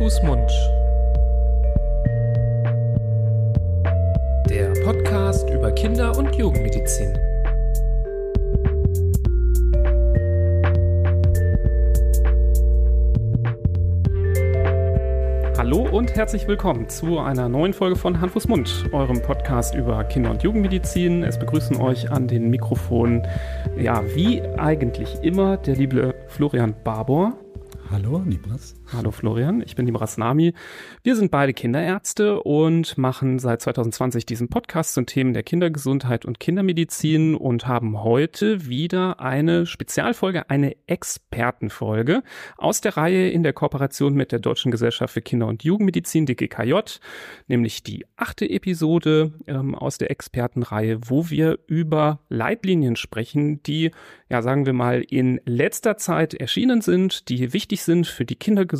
Fuß, Mund. Der Podcast über Kinder- und Jugendmedizin. Hallo und herzlich willkommen zu einer neuen Folge von Hand, Fuß, Mund, eurem Podcast über Kinder- und Jugendmedizin. Es begrüßen euch an den Mikrofonen, ja, wie eigentlich immer, der liebe Florian Barbour. Hallo, Nibras. Hallo Florian, ich bin Nibras Nami. Wir sind beide Kinderärzte und machen seit 2020 diesen Podcast zu Themen der Kindergesundheit und Kindermedizin und haben heute wieder eine Spezialfolge, eine Expertenfolge aus der Reihe in der Kooperation mit der Deutschen Gesellschaft für Kinder- und Jugendmedizin, DGKJ, nämlich die achte Episode ähm, aus der Expertenreihe, wo wir über Leitlinien sprechen, die, ja, sagen wir mal, in letzter Zeit erschienen sind, die wichtig sind für die Kindergesundheit,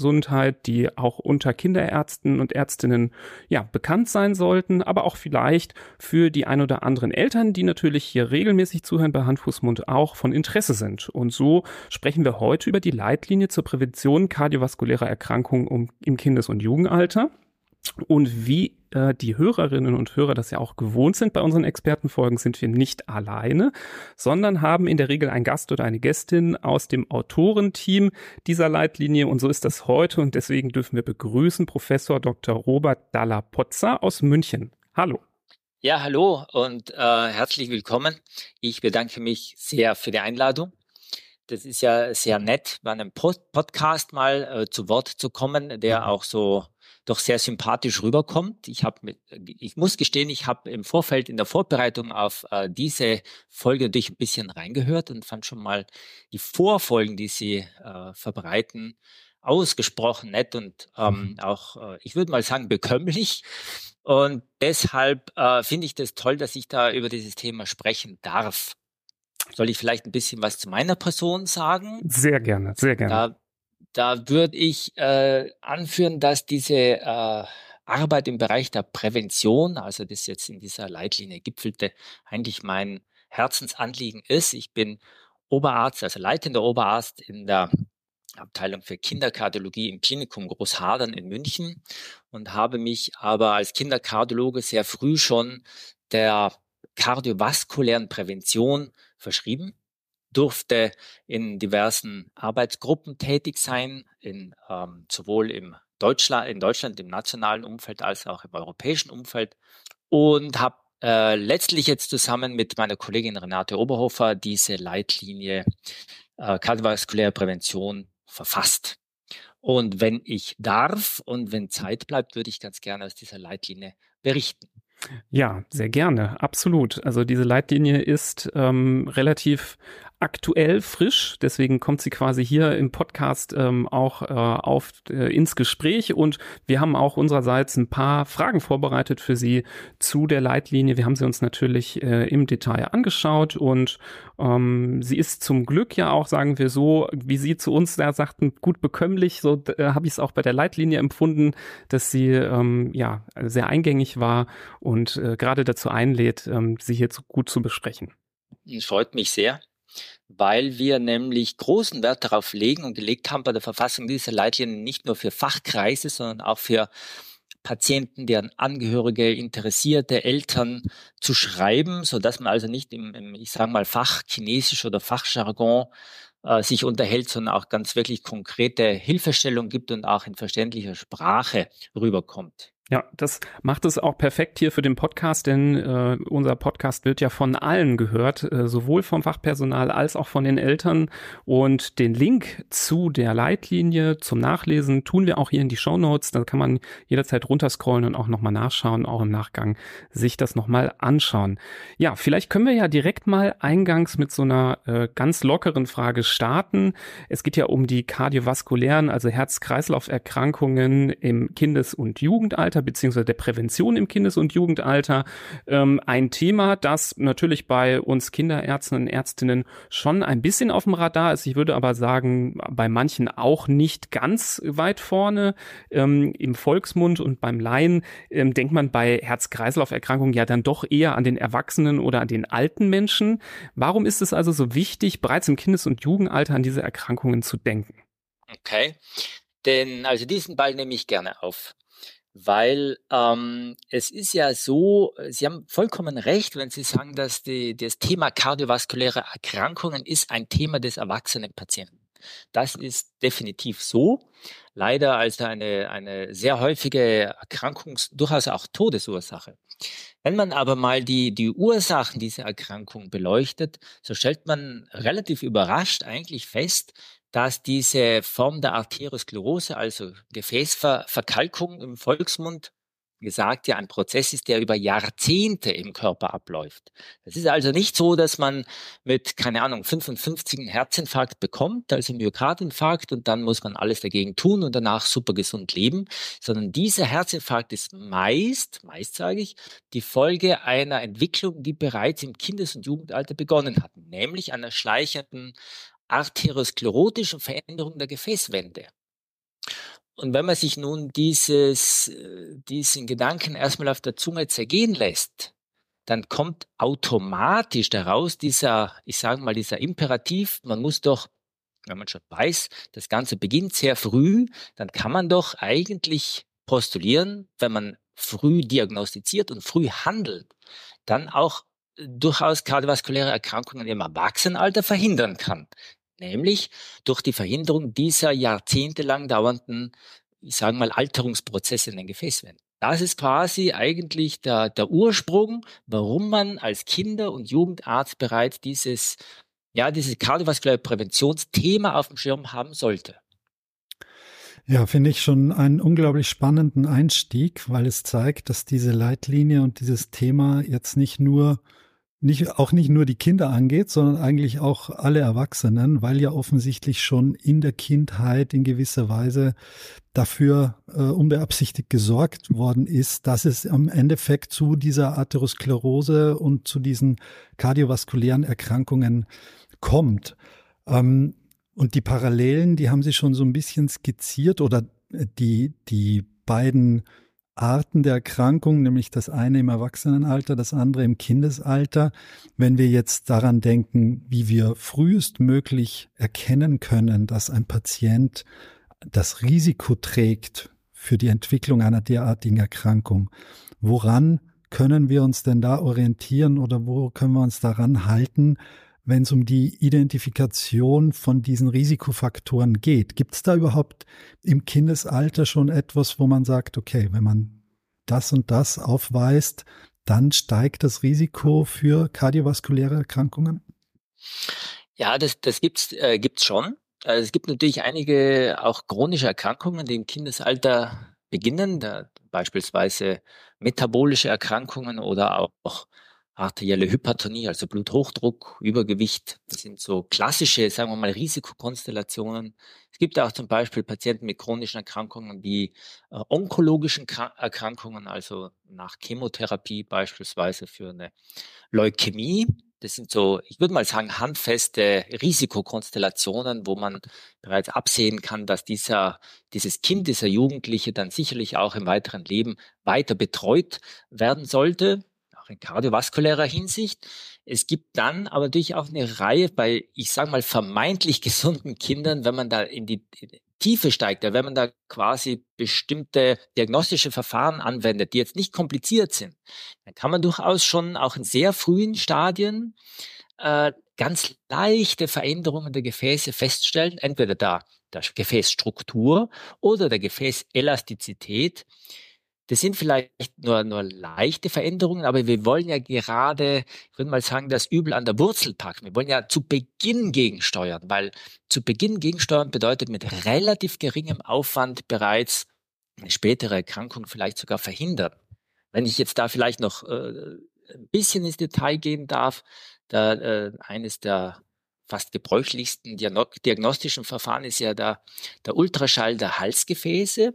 die auch unter Kinderärzten und Ärztinnen ja bekannt sein sollten, aber auch vielleicht für die ein oder anderen Eltern, die natürlich hier regelmäßig zuhören bei Hand, Fuß, Mund auch von Interesse sind. Und so sprechen wir heute über die Leitlinie zur Prävention kardiovaskulärer Erkrankungen im Kindes- und Jugendalter. Und wie äh, die Hörerinnen und Hörer das ja auch gewohnt sind bei unseren Expertenfolgen, sind wir nicht alleine, sondern haben in der Regel einen Gast oder eine Gästin aus dem Autorenteam dieser Leitlinie. Und so ist das heute. Und deswegen dürfen wir begrüßen Professor Dr. Robert Dalla-Pozza aus München. Hallo. Ja, hallo und äh, herzlich willkommen. Ich bedanke mich sehr für die Einladung. Das ist ja sehr nett, bei einem Pod Podcast mal äh, zu Wort zu kommen, der mhm. auch so doch sehr sympathisch rüberkommt. Ich habe, ich muss gestehen, ich habe im Vorfeld in der Vorbereitung auf äh, diese Folge natürlich ein bisschen reingehört und fand schon mal die Vorfolgen, die sie äh, verbreiten, ausgesprochen nett und ähm, mhm. auch, äh, ich würde mal sagen, bekömmlich. Und deshalb äh, finde ich das toll, dass ich da über dieses Thema sprechen darf. Soll ich vielleicht ein bisschen was zu meiner Person sagen? Sehr gerne, sehr gerne. Da da würde ich äh, anführen, dass diese äh, Arbeit im Bereich der Prävention, also das jetzt in dieser Leitlinie gipfelte, eigentlich mein Herzensanliegen ist. Ich bin Oberarzt, also leitender Oberarzt in der Abteilung für Kinderkardiologie im Klinikum Großhadern in München und habe mich aber als Kinderkardiologe sehr früh schon der kardiovaskulären Prävention verschrieben durfte in diversen Arbeitsgruppen tätig sein, in, ähm, sowohl im Deutschland, in Deutschland im nationalen Umfeld als auch im europäischen Umfeld und habe äh, letztlich jetzt zusammen mit meiner Kollegin Renate Oberhofer diese Leitlinie äh, kardiovaskuläre Prävention verfasst. Und wenn ich darf und wenn Zeit bleibt, würde ich ganz gerne aus dieser Leitlinie berichten. Ja, sehr gerne, absolut. Also diese Leitlinie ist ähm, relativ aktuell frisch, deswegen kommt sie quasi hier im Podcast ähm, auch äh, auf äh, ins Gespräch und wir haben auch unsererseits ein paar Fragen vorbereitet für Sie zu der Leitlinie. Wir haben sie uns natürlich äh, im Detail angeschaut und ähm, sie ist zum Glück ja auch, sagen wir so, wie Sie zu uns da sagten, gut bekömmlich. So äh, habe ich es auch bei der Leitlinie empfunden, dass sie ähm, ja sehr eingängig war und äh, gerade dazu einlädt, ähm, sie hier zu, gut zu besprechen. Es freut mich sehr weil wir nämlich großen Wert darauf legen und gelegt haben bei der Verfassung dieser Leitlinien nicht nur für Fachkreise, sondern auch für Patienten, deren Angehörige, Interessierte, Eltern zu schreiben, so dass man also nicht im, im ich sage mal, Fachchinesisch oder Fachjargon äh, sich unterhält, sondern auch ganz wirklich konkrete Hilfestellung gibt und auch in verständlicher Sprache rüberkommt. Ja, das macht es auch perfekt hier für den Podcast, denn äh, unser Podcast wird ja von allen gehört, äh, sowohl vom Fachpersonal als auch von den Eltern. Und den Link zu der Leitlinie zum Nachlesen tun wir auch hier in die Show Notes. Da kann man jederzeit runterscrollen und auch nochmal nachschauen, auch im Nachgang sich das nochmal anschauen. Ja, vielleicht können wir ja direkt mal eingangs mit so einer äh, ganz lockeren Frage starten. Es geht ja um die kardiovaskulären, also Herz-Kreislauf-Erkrankungen im Kindes- und Jugendalter Jugendalter beziehungsweise der Prävention im Kindes- und Jugendalter ähm, ein Thema, das natürlich bei uns Kinderärzten und Ärztinnen schon ein bisschen auf dem Radar ist. Ich würde aber sagen, bei manchen auch nicht ganz weit vorne. Ähm, Im Volksmund und beim Laien ähm, denkt man bei Herz-Kreislauf-Erkrankungen ja dann doch eher an den Erwachsenen oder an den alten Menschen. Warum ist es also so wichtig, bereits im Kindes- und Jugendalter an diese Erkrankungen zu denken? Okay. Denn, also diesen Ball nehme ich gerne auf. Weil ähm, es ist ja so, Sie haben vollkommen recht, wenn Sie sagen, dass die, das Thema kardiovaskuläre Erkrankungen ist ein Thema des erwachsenen Patienten. Das ist definitiv so. Leider als eine, eine sehr häufige Erkrankungs-, durchaus auch Todesursache. Wenn man aber mal die, die Ursachen dieser Erkrankung beleuchtet, so stellt man relativ überrascht eigentlich fest, dass diese Form der Arteriosklerose, also Gefäßverkalkung im Volksmund gesagt ja ein Prozess ist, der über Jahrzehnte im Körper abläuft. Es ist also nicht so, dass man mit, keine Ahnung, 55 einen Herzinfarkt bekommt, also Myokardinfarkt und dann muss man alles dagegen tun und danach super gesund leben, sondern dieser Herzinfarkt ist meist, meist sage ich, die Folge einer Entwicklung, die bereits im Kindes- und Jugendalter begonnen hat, nämlich einer schleichenden arteriosklerotischen Veränderung der Gefäßwände. Und wenn man sich nun dieses, äh, diesen Gedanken erstmal auf der Zunge zergehen lässt, dann kommt automatisch daraus dieser, ich sage mal, dieser Imperativ, man muss doch, wenn man schon weiß, das Ganze beginnt sehr früh, dann kann man doch eigentlich postulieren, wenn man früh diagnostiziert und früh handelt, dann auch durchaus kardiovaskuläre Erkrankungen im Erwachsenenalter verhindern kann nämlich durch die Verhinderung dieser jahrzehntelang dauernden, ich sage mal, Alterungsprozesse in den Gefäßwänden. Das ist quasi eigentlich der, der Ursprung, warum man als Kinder- und Jugendarzt bereits dieses, ja, dieses kardiovaskuläre Präventionsthema auf dem Schirm haben sollte. Ja, finde ich schon einen unglaublich spannenden Einstieg, weil es zeigt, dass diese Leitlinie und dieses Thema jetzt nicht nur nicht, auch nicht nur die Kinder angeht, sondern eigentlich auch alle Erwachsenen, weil ja offensichtlich schon in der Kindheit in gewisser Weise dafür äh, unbeabsichtigt gesorgt worden ist, dass es am Endeffekt zu dieser Atherosklerose und zu diesen kardiovaskulären Erkrankungen kommt. Ähm, und die Parallelen, die haben Sie schon so ein bisschen skizziert oder die, die beiden Arten der Erkrankung, nämlich das eine im Erwachsenenalter, das andere im Kindesalter. Wenn wir jetzt daran denken, wie wir frühestmöglich erkennen können, dass ein Patient das Risiko trägt für die Entwicklung einer derartigen Erkrankung, woran können wir uns denn da orientieren oder wo können wir uns daran halten, wenn es um die Identifikation von diesen Risikofaktoren geht. Gibt es da überhaupt im Kindesalter schon etwas, wo man sagt, okay, wenn man das und das aufweist, dann steigt das Risiko für kardiovaskuläre Erkrankungen? Ja, das, das gibt's, äh, gibt's schon. Also es gibt natürlich einige auch chronische Erkrankungen, die im Kindesalter beginnen, da beispielsweise metabolische Erkrankungen oder auch arterielle Hypertonie, also Bluthochdruck, Übergewicht. Das sind so klassische, sagen wir mal, Risikokonstellationen. Es gibt auch zum Beispiel Patienten mit chronischen Erkrankungen wie äh, onkologischen Krank Erkrankungen, also nach Chemotherapie beispielsweise für eine Leukämie. Das sind so, ich würde mal sagen, handfeste Risikokonstellationen, wo man bereits absehen kann, dass dieser, dieses Kind, dieser Jugendliche dann sicherlich auch im weiteren Leben weiter betreut werden sollte in kardiovaskulärer Hinsicht. Es gibt dann aber natürlich auch eine Reihe bei, ich sage mal, vermeintlich gesunden Kindern, wenn man da in die, Tiefe steigt, wenn man da quasi bestimmte diagnostische Verfahren anwendet, die jetzt nicht kompliziert sind, dann kann man durchaus schon auch in sehr frühen Stadien äh, ganz leichte Veränderungen der Gefäße feststellen, entweder da der Gefäßstruktur oder der Gefäßelastizität. Das sind vielleicht nur, nur leichte Veränderungen, aber wir wollen ja gerade, ich würde mal sagen, das Übel an der Wurzel packen. Wir wollen ja zu Beginn gegensteuern, weil zu Beginn gegensteuern bedeutet mit relativ geringem Aufwand bereits eine spätere Erkrankung vielleicht sogar verhindern. Wenn ich jetzt da vielleicht noch äh, ein bisschen ins Detail gehen darf, da äh, eines der fast gebräuchlichsten diagnostischen Verfahren ist ja der, der Ultraschall der Halsgefäße.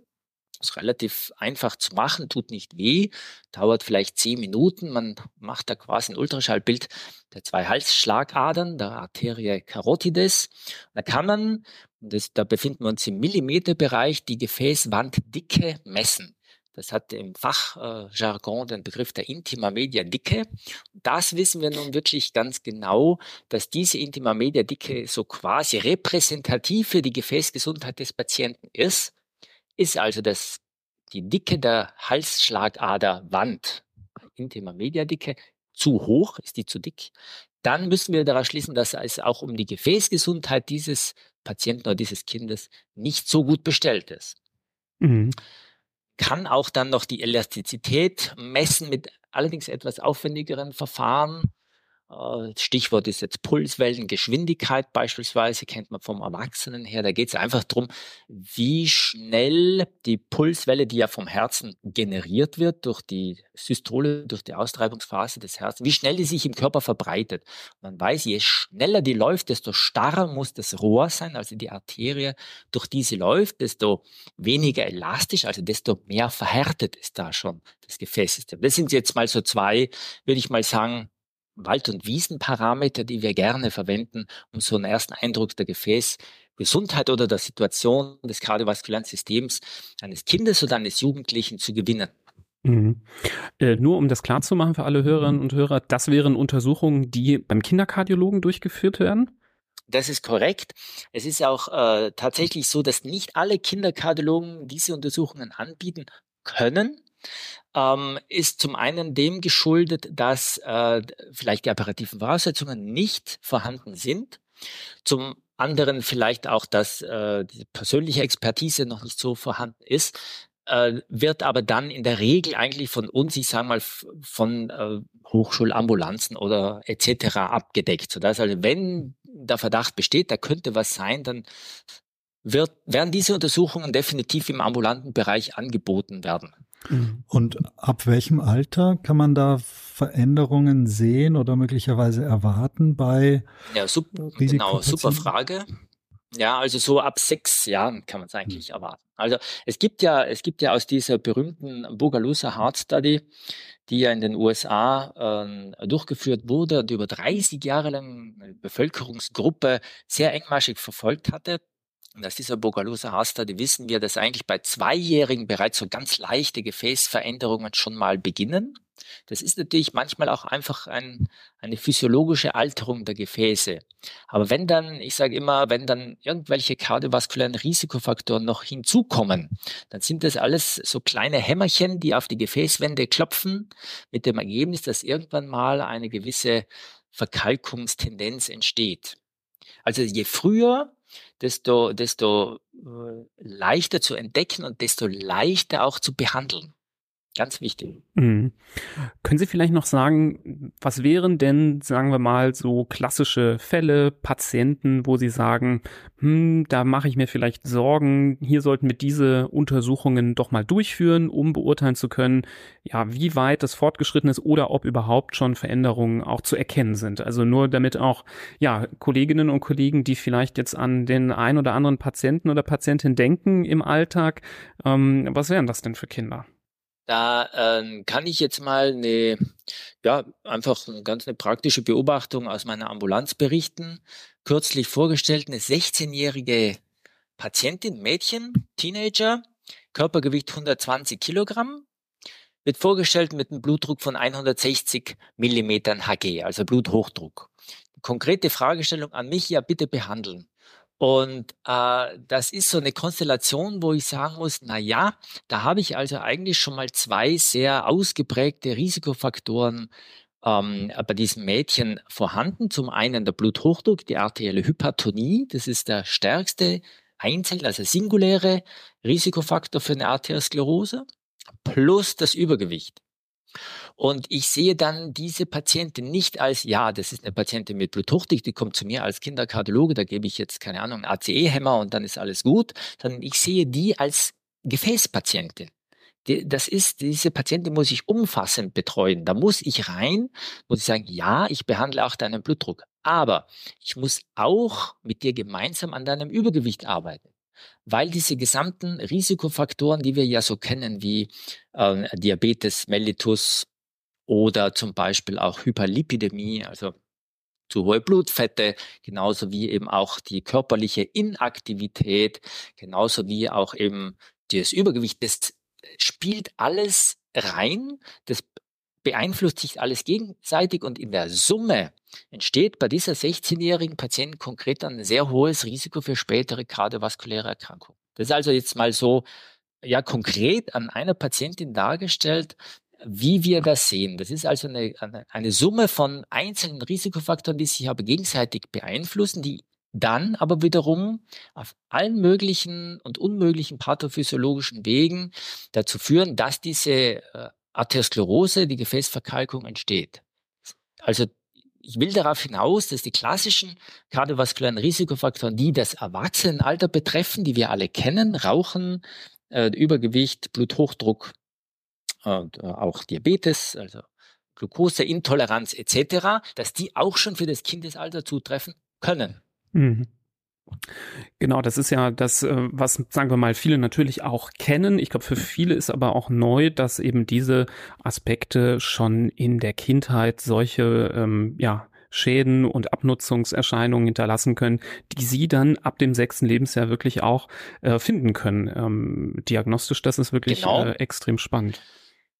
Ist relativ einfach zu machen, tut nicht weh, dauert vielleicht zehn Minuten. Man macht da quasi ein Ultraschallbild der zwei Halsschlagadern, der Arterie carotides. Da kann man, das, da befinden wir uns im Millimeterbereich, die Gefäßwanddicke messen. Das hat im Fachjargon den Begriff der Intima Media Dicke. Das wissen wir nun wirklich ganz genau, dass diese Intima Media Dicke so quasi repräsentativ für die Gefäßgesundheit des Patienten ist. Ist also das, die Dicke der Halsschlagaderwand, Intima Mediadicke, zu hoch, ist die zu dick, dann müssen wir daraus schließen, dass es auch um die Gefäßgesundheit dieses Patienten oder dieses Kindes nicht so gut bestellt ist. Mhm. Kann auch dann noch die Elastizität messen mit allerdings etwas aufwendigeren Verfahren. Äh, Stichwort ist jetzt Pulswellen, Geschwindigkeit beispielsweise, kennt man vom Erwachsenen her. Da geht es einfach darum, wie schnell die Pulswelle, die ja vom Herzen generiert wird, durch die Systole, durch die Austreibungsphase des Herzens, wie schnell die sich im Körper verbreitet. Man weiß, je schneller die läuft, desto starrer muss das Rohr sein, also die Arterie, durch die sie läuft, desto weniger elastisch, also desto mehr verhärtet ist da schon das Gefäßsystem. Das sind jetzt mal so zwei, würde ich mal sagen, Wald- und Wiesenparameter, die wir gerne verwenden, um so einen ersten Eindruck der Gefäßgesundheit oder der Situation des kardiovaskulären Systems eines Kindes oder eines Jugendlichen zu gewinnen. Mhm. Äh, nur um das klarzumachen für alle Hörerinnen und Hörer, das wären Untersuchungen, die beim Kinderkardiologen durchgeführt werden? Das ist korrekt. Es ist auch äh, tatsächlich so, dass nicht alle Kinderkardiologen diese Untersuchungen anbieten können ähm, ist zum einen dem geschuldet, dass äh, vielleicht die operativen Voraussetzungen nicht vorhanden sind. Zum anderen vielleicht auch, dass äh, die persönliche Expertise noch nicht so vorhanden ist, äh, wird aber dann in der Regel eigentlich von uns, ich sage mal, von äh, Hochschulambulanzen oder etc. abgedeckt. Sodass also, wenn der Verdacht besteht, da könnte was sein, dann wird, werden diese Untersuchungen definitiv im ambulanten Bereich angeboten werden. Mhm. Und ab welchem Alter kann man da Veränderungen sehen oder möglicherweise erwarten bei ja, sub, genau, super Frage. Ja, also so ab sechs Jahren kann man es eigentlich mhm. erwarten. Also es gibt ja, es gibt ja aus dieser berühmten Bogalusa Heart Study, die ja in den USA äh, durchgeführt wurde und über 30 Jahre lang eine Bevölkerungsgruppe sehr engmaschig verfolgt hatte, und aus dieser Hasta, die wissen wir, dass eigentlich bei Zweijährigen bereits so ganz leichte Gefäßveränderungen schon mal beginnen. Das ist natürlich manchmal auch einfach ein, eine physiologische Alterung der Gefäße. Aber wenn dann, ich sage immer, wenn dann irgendwelche kardiovaskulären Risikofaktoren noch hinzukommen, dann sind das alles so kleine Hämmerchen, die auf die Gefäßwände klopfen, mit dem Ergebnis, dass irgendwann mal eine gewisse Verkalkungstendenz entsteht. Also je früher desto, desto äh, leichter zu entdecken und desto leichter auch zu behandeln. Ganz wichtig. Mhm. Können Sie vielleicht noch sagen, was wären denn, sagen wir mal, so klassische Fälle, Patienten, wo Sie sagen, hm, da mache ich mir vielleicht Sorgen, hier sollten wir diese Untersuchungen doch mal durchführen, um beurteilen zu können, ja, wie weit das fortgeschritten ist oder ob überhaupt schon Veränderungen auch zu erkennen sind. Also nur damit auch, ja, Kolleginnen und Kollegen, die vielleicht jetzt an den ein oder anderen Patienten oder Patientin denken im Alltag, ähm, was wären das denn für Kinder? Da ähm, kann ich jetzt mal eine, ja, einfach ganz eine praktische Beobachtung aus meiner Ambulanz berichten. Kürzlich vorgestellt eine 16-jährige Patientin, Mädchen, Teenager, Körpergewicht 120 Kilogramm, wird vorgestellt mit einem Blutdruck von 160 Millimetern Hg, also Bluthochdruck. Konkrete Fragestellung an mich, ja bitte behandeln. Und äh, das ist so eine Konstellation, wo ich sagen muss, na ja, da habe ich also eigentlich schon mal zwei sehr ausgeprägte Risikofaktoren ähm, bei diesem Mädchen vorhanden. Zum einen der Bluthochdruck, die arterielle Hypertonie, das ist der stärkste einzelne, also singuläre Risikofaktor für eine Arteriosklerose, plus das Übergewicht. Und ich sehe dann diese Patientin nicht als, ja, das ist eine Patientin mit Bluthochdruck, die kommt zu mir als Kinderkardiologe, da gebe ich jetzt, keine Ahnung, ACE-Hämmer und dann ist alles gut, sondern ich sehe die als Gefäßpatientin. Das ist, diese Patientin muss ich umfassend betreuen. Da muss ich rein, muss ich sagen, ja, ich behandle auch deinen Blutdruck. Aber ich muss auch mit dir gemeinsam an deinem Übergewicht arbeiten weil diese gesamten Risikofaktoren, die wir ja so kennen, wie äh, Diabetes mellitus oder zum Beispiel auch Hyperlipidemie, also zu hohe Blutfette, genauso wie eben auch die körperliche Inaktivität, genauso wie auch eben das Übergewicht, das spielt alles rein, das beeinflusst sich alles gegenseitig und in der Summe entsteht bei dieser 16-jährigen Patientin konkret ein sehr hohes Risiko für spätere kardiovaskuläre Erkrankungen. Das ist also jetzt mal so ja konkret an einer Patientin dargestellt, wie wir das sehen. Das ist also eine, eine Summe von einzelnen Risikofaktoren, die sich aber gegenseitig beeinflussen, die dann aber wiederum auf allen möglichen und unmöglichen pathophysiologischen Wegen dazu führen, dass diese äh, Arteriosklerose, die Gefäßverkalkung entsteht. Also ich will darauf hinaus, dass die klassischen kardiovaskulären Risikofaktoren, die das Erwachsenenalter betreffen, die wir alle kennen, Rauchen, äh, Übergewicht, Bluthochdruck und äh, auch Diabetes, also Glukoseintoleranz etc., dass die auch schon für das Kindesalter zutreffen können. Mhm. Genau, das ist ja das, äh, was, sagen wir mal, viele natürlich auch kennen. Ich glaube, für viele ist aber auch neu, dass eben diese Aspekte schon in der Kindheit solche, ähm, ja, Schäden und Abnutzungserscheinungen hinterlassen können, die sie dann ab dem sechsten Lebensjahr wirklich auch äh, finden können. Ähm, diagnostisch, das ist wirklich genau. äh, extrem spannend.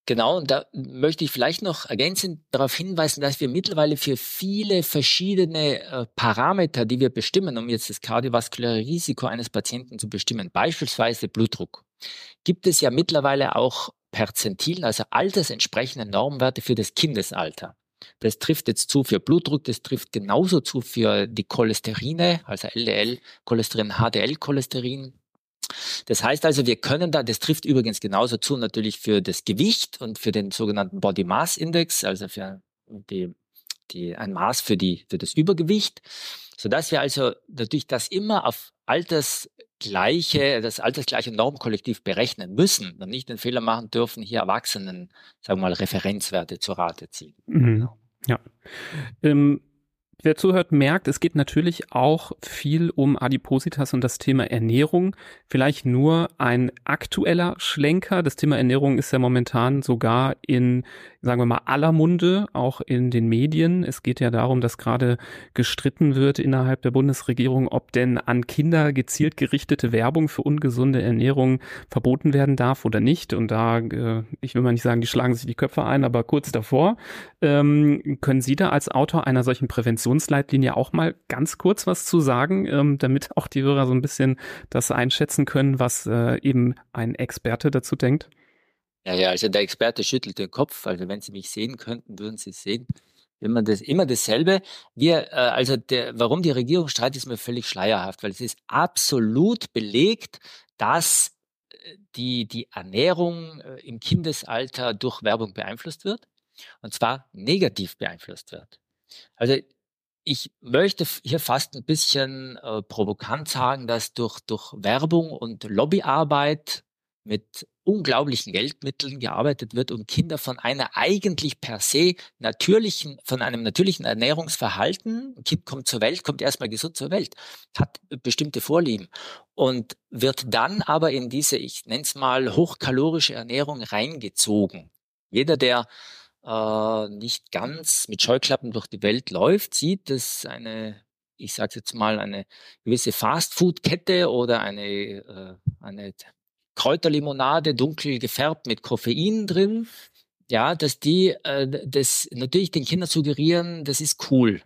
Genau, und da möchte ich vielleicht noch ergänzend darauf hinweisen, dass wir mittlerweile für viele verschiedene äh, Parameter, die wir bestimmen, um jetzt das kardiovaskuläre Risiko eines Patienten zu bestimmen, beispielsweise Blutdruck, gibt es ja mittlerweile auch Perzentilen, also altersentsprechende Normwerte für das Kindesalter. Das trifft jetzt zu für Blutdruck, das trifft genauso zu für die Cholesterine, also LDL, Cholesterin, HDL, Cholesterin, das heißt also, wir können da, das trifft übrigens genauso zu natürlich für das Gewicht und für den sogenannten Body Mass Index, also für die, die, ein Maß für die, für das Übergewicht, sodass wir also natürlich das immer auf altersgleiche, das altersgleiche Normkollektiv berechnen müssen und nicht den Fehler machen dürfen, hier Erwachsenen, sagen wir mal, Referenzwerte zur Rate ziehen. Mhm. Ja. Ähm Wer zuhört, merkt, es geht natürlich auch viel um Adipositas und das Thema Ernährung. Vielleicht nur ein aktueller Schlenker. Das Thema Ernährung ist ja momentan sogar in, sagen wir mal, aller Munde, auch in den Medien. Es geht ja darum, dass gerade gestritten wird innerhalb der Bundesregierung, ob denn an Kinder gezielt gerichtete Werbung für ungesunde Ernährung verboten werden darf oder nicht. Und da, äh, ich will mal nicht sagen, die schlagen sich die Köpfe ein, aber kurz davor. Ähm, können Sie da als Autor einer solchen Prävention Kommunikationsleitlinie auch mal ganz kurz was zu sagen, ähm, damit auch die Hörer so ein bisschen das einschätzen können, was äh, eben ein Experte dazu denkt? Ja, ja, also der Experte schüttelt den Kopf. Also wenn Sie mich sehen könnten, würden Sie es sehen. Immer, das, immer dasselbe. Wir, äh, also der, warum die Regierung streitet, ist mir völlig schleierhaft, weil es ist absolut belegt, dass äh, die, die Ernährung äh, im Kindesalter durch Werbung beeinflusst wird. Und zwar negativ beeinflusst wird. Also ich möchte hier fast ein bisschen äh, provokant sagen, dass durch, durch Werbung und Lobbyarbeit mit unglaublichen Geldmitteln gearbeitet wird, um Kinder von einer eigentlich per se natürlichen, von einem natürlichen Ernährungsverhalten, ein Kind kommt zur Welt, kommt erstmal gesund zur Welt, hat bestimmte Vorlieben und wird dann aber in diese, ich nenne es mal, hochkalorische Ernährung reingezogen. Jeder, der äh, nicht ganz mit Scheuklappen durch die Welt läuft, sieht, dass eine, ich sage jetzt mal, eine gewisse Fastfood-Kette oder eine, äh, eine Kräuterlimonade dunkel gefärbt mit Koffein drin, ja, dass die äh, das natürlich den Kindern suggerieren, das ist cool.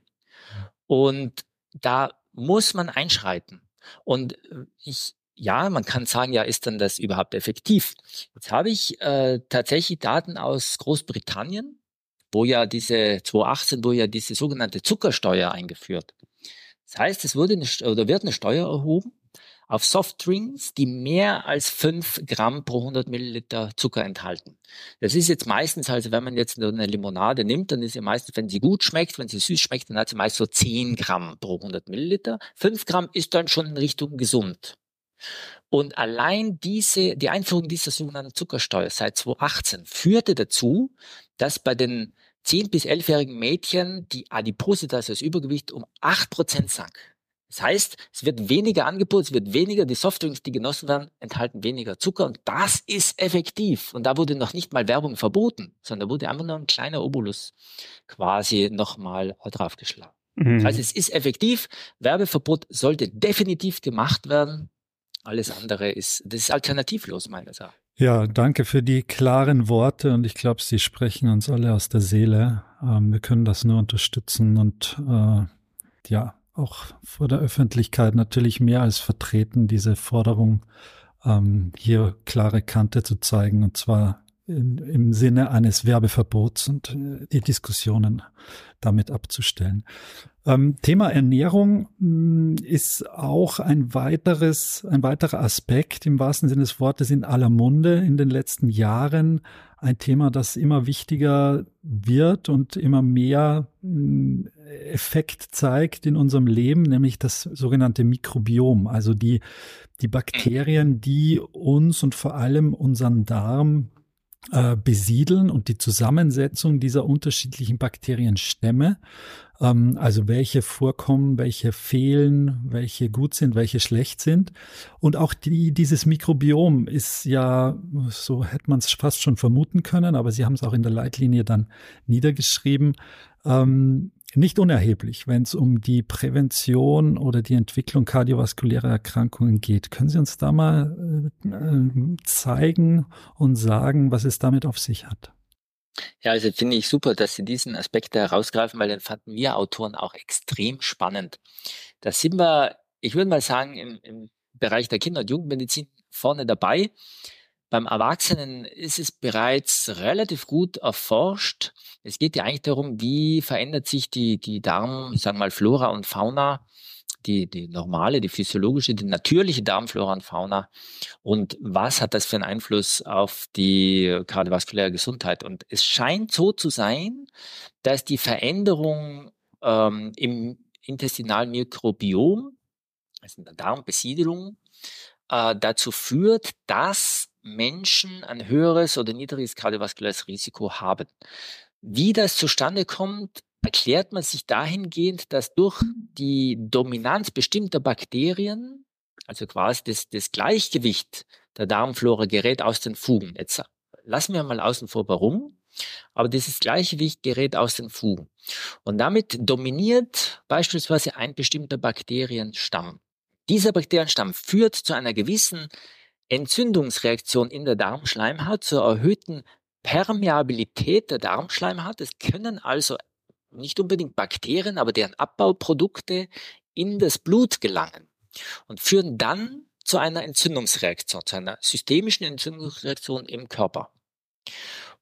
Und da muss man einschreiten. Und äh, ich ja, man kann sagen, ja, ist dann das überhaupt effektiv? Jetzt habe ich äh, tatsächlich Daten aus Großbritannien, wo ja diese 2018, wo ja diese sogenannte Zuckersteuer eingeführt. Das heißt, es wurde eine, oder wird eine Steuer erhoben auf Softdrinks, die mehr als fünf Gramm pro 100 Milliliter Zucker enthalten. Das ist jetzt meistens, also wenn man jetzt eine Limonade nimmt, dann ist sie meistens, wenn sie gut schmeckt, wenn sie süß schmeckt, dann hat sie meist so 10 Gramm pro 100 Milliliter. 5 Gramm ist dann schon in Richtung gesund. Und allein diese, die Einführung dieser sogenannten Zuckersteuer seit 2018 führte dazu, dass bei den 10- bis 11-jährigen Mädchen die Adipositas, das Übergewicht, um 8% sank. Das heißt, es wird weniger angeboten, es wird weniger, die Softdrinks, die genossen werden, enthalten weniger Zucker und das ist effektiv. Und da wurde noch nicht mal Werbung verboten, sondern da wurde einfach nur ein kleiner Obolus quasi nochmal draufgeschlagen. Mhm. Also es ist effektiv. Werbeverbot sollte definitiv gemacht werden. Alles andere ist, das ist alternativlos, meiner Sache. Ja, danke für die klaren Worte und ich glaube, Sie sprechen uns alle aus der Seele. Ähm, wir können das nur unterstützen und äh, ja, auch vor der Öffentlichkeit natürlich mehr als vertreten, diese Forderung ähm, hier klare Kante zu zeigen und zwar in, im Sinne eines Werbeverbots und äh, die Diskussionen damit abzustellen. Ähm, Thema Ernährung mh, mm, ist auch ein weiteres, ein weiterer Aspekt im wahrsten Sinne des Wortes in aller Munde in den letzten Jahren. Ein Thema, das immer wichtiger wird und immer mehr mm, Effekt zeigt in unserem Leben, nämlich das sogenannte Mikrobiom, also die, die Bakterien, die uns und vor allem unseren Darm äh, besiedeln und die Zusammensetzung dieser unterschiedlichen Bakterienstämme, ähm, also welche vorkommen, welche fehlen, welche gut sind, welche schlecht sind. Und auch die, dieses Mikrobiom ist ja, so hätte man es fast schon vermuten können, aber Sie haben es auch in der Leitlinie dann niedergeschrieben, ähm, nicht unerheblich, wenn es um die Prävention oder die Entwicklung kardiovaskulärer Erkrankungen geht. Können Sie uns da mal äh, äh, zeigen und sagen, was es damit auf sich hat? Ja, also finde ich super, dass Sie diesen Aspekt herausgreifen, weil den fanden wir Autoren auch extrem spannend. Da sind wir, ich würde mal sagen, im, im Bereich der Kinder- und Jugendmedizin vorne dabei. Beim Erwachsenen ist es bereits relativ gut erforscht. Es geht ja eigentlich darum, wie verändert sich die, die Darm, sagen wir mal, Flora und Fauna, die, die normale, die physiologische, die natürliche Darmflora und Fauna und was hat das für einen Einfluss auf die kardiovaskuläre Gesundheit? Und es scheint so zu sein, dass die Veränderung ähm, im intestinalen Mikrobiom, also in der Darmbesiedelung, äh, dazu führt, dass Menschen ein höheres oder niedriges kardiovaskuläres Risiko haben. Wie das zustande kommt, erklärt man sich dahingehend, dass durch die Dominanz bestimmter Bakterien, also quasi das, das Gleichgewicht der Darmflora gerät aus den Fugen. Jetzt lassen wir mal außen vor, warum. Aber dieses Gleichgewicht gerät aus den Fugen. Und damit dominiert beispielsweise ein bestimmter Bakterienstamm. Dieser Bakterienstamm führt zu einer gewissen Entzündungsreaktion in der Darmschleimhaut zur erhöhten Permeabilität der Darmschleimhaut. Es können also nicht unbedingt Bakterien, aber deren Abbauprodukte in das Blut gelangen und führen dann zu einer Entzündungsreaktion, zu einer systemischen Entzündungsreaktion im Körper.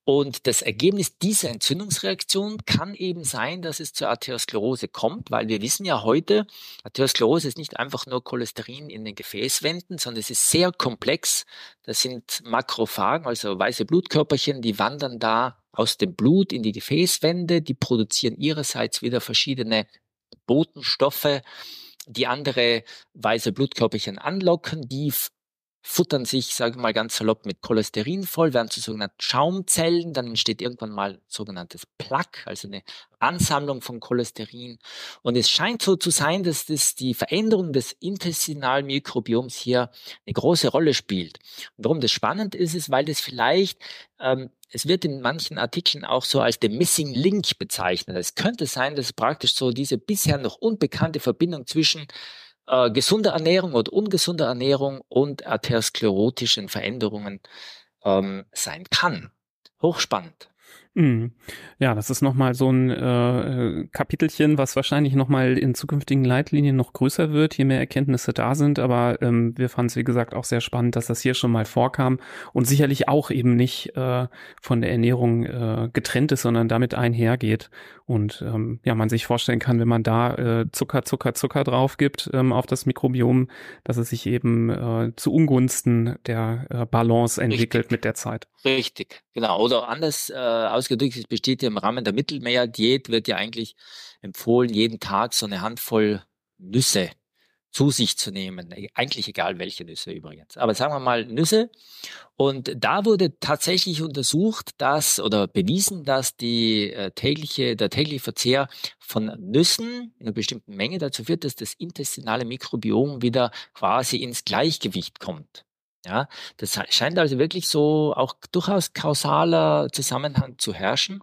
Und das Ergebnis dieser Entzündungsreaktion kann eben sein, dass es zur Arteriosklerose kommt, weil wir wissen ja heute, Arteriosklerose ist nicht einfach nur Cholesterin in den Gefäßwänden, sondern es ist sehr komplex. Das sind Makrophagen, also weiße Blutkörperchen, die wandern da aus dem Blut in die Gefäßwände, die produzieren ihrerseits wieder verschiedene Botenstoffe, die andere weiße Blutkörperchen anlocken, die futtern sich, sage ich mal ganz salopp, mit Cholesterin voll, werden zu sogenannten Schaumzellen, dann entsteht irgendwann mal sogenanntes Plaque, also eine Ansammlung von Cholesterin. Und es scheint so zu sein, dass das die Veränderung des intestinalen Mikrobioms hier eine große Rolle spielt. Und warum das spannend ist, ist, weil das vielleicht ähm, es wird in manchen Artikeln auch so als der Missing Link bezeichnet. Es könnte sein, dass praktisch so diese bisher noch unbekannte Verbindung zwischen äh, gesunde Ernährung oder ungesunde Ernährung und arteriosklerotischen Veränderungen ähm, sein kann. Hochspannend. Mhm. Ja, das ist nochmal so ein äh, Kapitelchen, was wahrscheinlich nochmal in zukünftigen Leitlinien noch größer wird, je mehr Erkenntnisse da sind. Aber ähm, wir fanden es, wie gesagt, auch sehr spannend, dass das hier schon mal vorkam und sicherlich auch eben nicht äh, von der Ernährung äh, getrennt ist, sondern damit einhergeht. Und ähm, ja, man sich vorstellen kann, wenn man da äh, Zucker, Zucker, Zucker drauf gibt ähm, auf das Mikrobiom, dass es sich eben äh, zu Ungunsten der äh, Balance entwickelt Richtig. mit der Zeit. Richtig, genau. Oder anders äh, ausgedrückt, es besteht ja im Rahmen der Mittelmeerdiät, wird ja eigentlich empfohlen, jeden Tag so eine Handvoll Nüsse zu sich zu nehmen. E, eigentlich egal welche Nüsse übrigens. Aber sagen wir mal Nüsse. Und da wurde tatsächlich untersucht, dass oder bewiesen, dass die äh, tägliche, der tägliche Verzehr von Nüssen in einer bestimmten Menge dazu führt, dass das intestinale Mikrobiom wieder quasi ins Gleichgewicht kommt. Ja, das scheint also wirklich so auch durchaus kausaler Zusammenhang zu herrschen,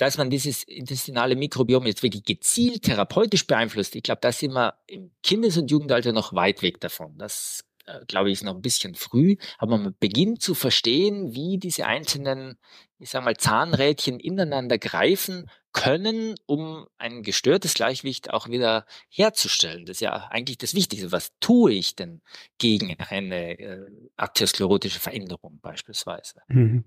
dass man dieses intestinale Mikrobiom jetzt wirklich gezielt therapeutisch beeinflusst. Ich glaube, da sind wir im Kindes- und Jugendalter noch weit weg davon. Das, äh, glaube ich, ist noch ein bisschen früh. Aber man beginnt zu verstehen, wie diese einzelnen, ich sage mal, Zahnrädchen ineinander greifen können, um ein gestörtes Gleichgewicht auch wieder herzustellen. Das ist ja eigentlich das Wichtigste. Was tue ich denn gegen eine äh, arteriosklerotische Veränderung beispielsweise? Mhm.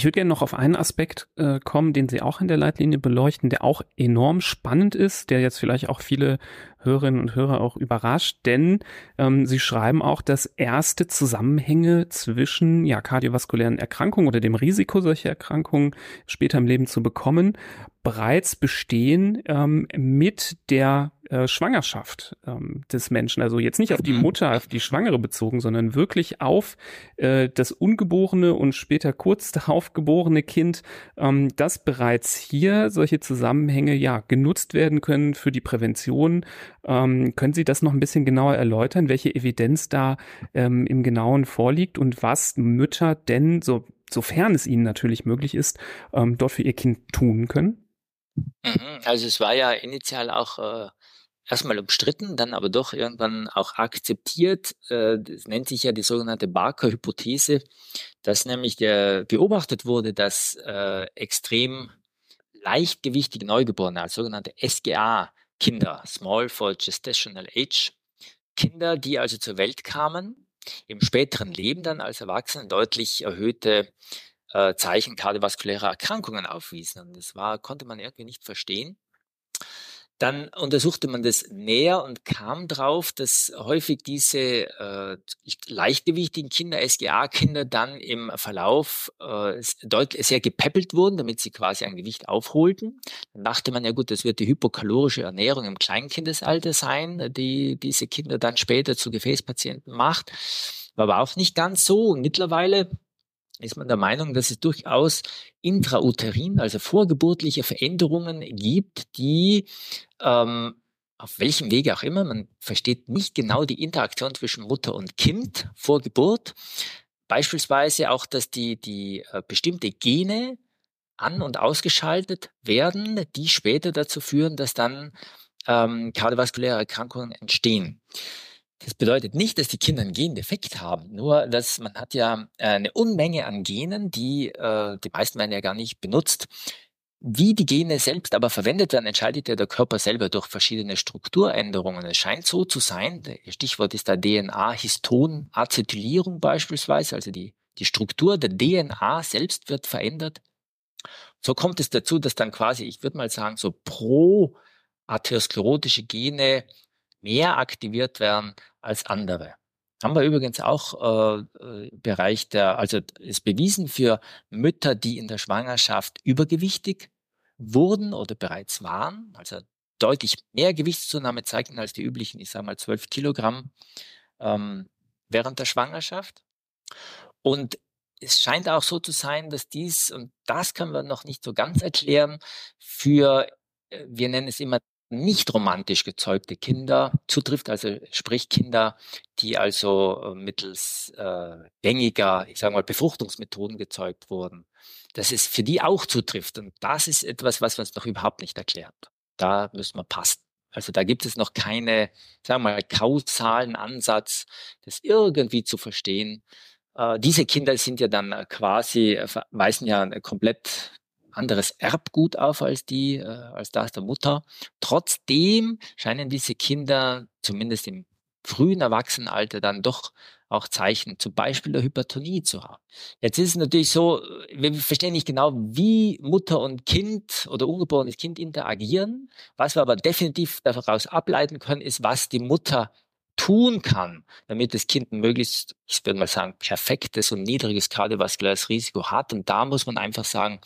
Ich würde gerne noch auf einen Aspekt äh, kommen, den Sie auch in der Leitlinie beleuchten, der auch enorm spannend ist, der jetzt vielleicht auch viele Hörerinnen und Hörer auch überrascht, denn ähm, Sie schreiben auch, dass erste Zusammenhänge zwischen ja, kardiovaskulären Erkrankungen oder dem Risiko solcher Erkrankungen später im Leben zu bekommen bereits bestehen ähm, mit der äh, Schwangerschaft ähm, des Menschen. Also jetzt nicht auf die mhm. Mutter, auf die Schwangere bezogen, sondern wirklich auf äh, das ungeborene und später kurz darauf geborene Kind, ähm, dass bereits hier solche Zusammenhänge ja genutzt werden können für die Prävention. Ähm, können Sie das noch ein bisschen genauer erläutern, welche Evidenz da ähm, im Genauen vorliegt und was Mütter denn, so, sofern es ihnen natürlich möglich ist, ähm, dort für ihr Kind tun können? Mhm, also es war ja initial auch äh, erstmal umstritten, dann aber doch irgendwann auch akzeptiert. Äh, das nennt sich ja die sogenannte Barker-Hypothese, dass nämlich der beobachtet wurde, dass äh, extrem leichtgewichtige Neugeborene, als sogenannte SGA-Kinder, Small for Gestational Age, Kinder, die also zur Welt kamen, im späteren Leben dann als Erwachsene deutlich erhöhte äh, Zeichen kardiovaskulärer Erkrankungen aufwiesen. Und das war, konnte man irgendwie nicht verstehen. Dann untersuchte man das näher und kam drauf, dass häufig diese äh, leichtgewichtigen Kinder, SGA-Kinder, dann im Verlauf äh, deutlich sehr gepäppelt wurden, damit sie quasi ein Gewicht aufholten. Dann dachte man, ja gut, das wird die hypokalorische Ernährung im Kleinkindesalter sein, die diese Kinder dann später zu Gefäßpatienten macht. War aber auch nicht ganz so. Mittlerweile ist man der Meinung, dass es durchaus intrauterin, also vorgeburtliche Veränderungen gibt, die ähm, auf welchem Wege auch immer, man versteht nicht genau die Interaktion zwischen Mutter und Kind vor Geburt. Beispielsweise auch, dass die, die äh, bestimmte Gene an- und ausgeschaltet werden, die später dazu führen, dass dann ähm, kardiovaskuläre Erkrankungen entstehen. Das bedeutet nicht, dass die Kinder einen Gendefekt haben, nur dass man hat ja äh, eine Unmenge an Genen, die äh, die meisten werden ja gar nicht benutzt. Wie die Gene selbst aber verwendet werden, entscheidet ja der Körper selber durch verschiedene Strukturänderungen. Es scheint so zu sein, das Stichwort ist da DNA-Histon-Acetylierung beispielsweise, also die, die Struktur der DNA selbst wird verändert. So kommt es dazu, dass dann quasi, ich würde mal sagen, so pro atherosklerotische Gene mehr aktiviert werden als andere. Haben wir übrigens auch äh, äh, Bereich der, also ist bewiesen für Mütter, die in der Schwangerschaft übergewichtig wurden oder bereits waren, also deutlich mehr Gewichtszunahme zeigten als die üblichen, ich sage mal 12 Kilogramm ähm, während der Schwangerschaft. Und es scheint auch so zu sein, dass dies, und das können wir noch nicht so ganz erklären, für, äh, wir nennen es immer nicht romantisch gezeugte Kinder zutrifft, also sprich Kinder, die also äh, mittels äh, gängiger, ich sage mal, Befruchtungsmethoden gezeugt wurden, dass es für die auch zutrifft. Und das ist etwas, was uns noch überhaupt nicht erklärt. Da müssen wir passen. Also da gibt es noch keine, sagen wir mal, kausalen Ansatz, das irgendwie zu verstehen. Äh, diese Kinder sind ja dann quasi, äh, weisen ja komplett anderes Erbgut auf als die, äh, als das der Mutter. Trotzdem scheinen diese Kinder zumindest im frühen Erwachsenenalter dann doch auch Zeichen, zum Beispiel der Hypertonie zu haben. Jetzt ist es natürlich so, wir verstehen nicht genau, wie Mutter und Kind oder ungeborenes Kind interagieren. Was wir aber definitiv daraus ableiten können, ist, was die Mutter tun kann, damit das Kind ein möglichst, ich würde mal sagen, perfektes und niedriges kardiovaskuläres Risiko hat. Und da muss man einfach sagen,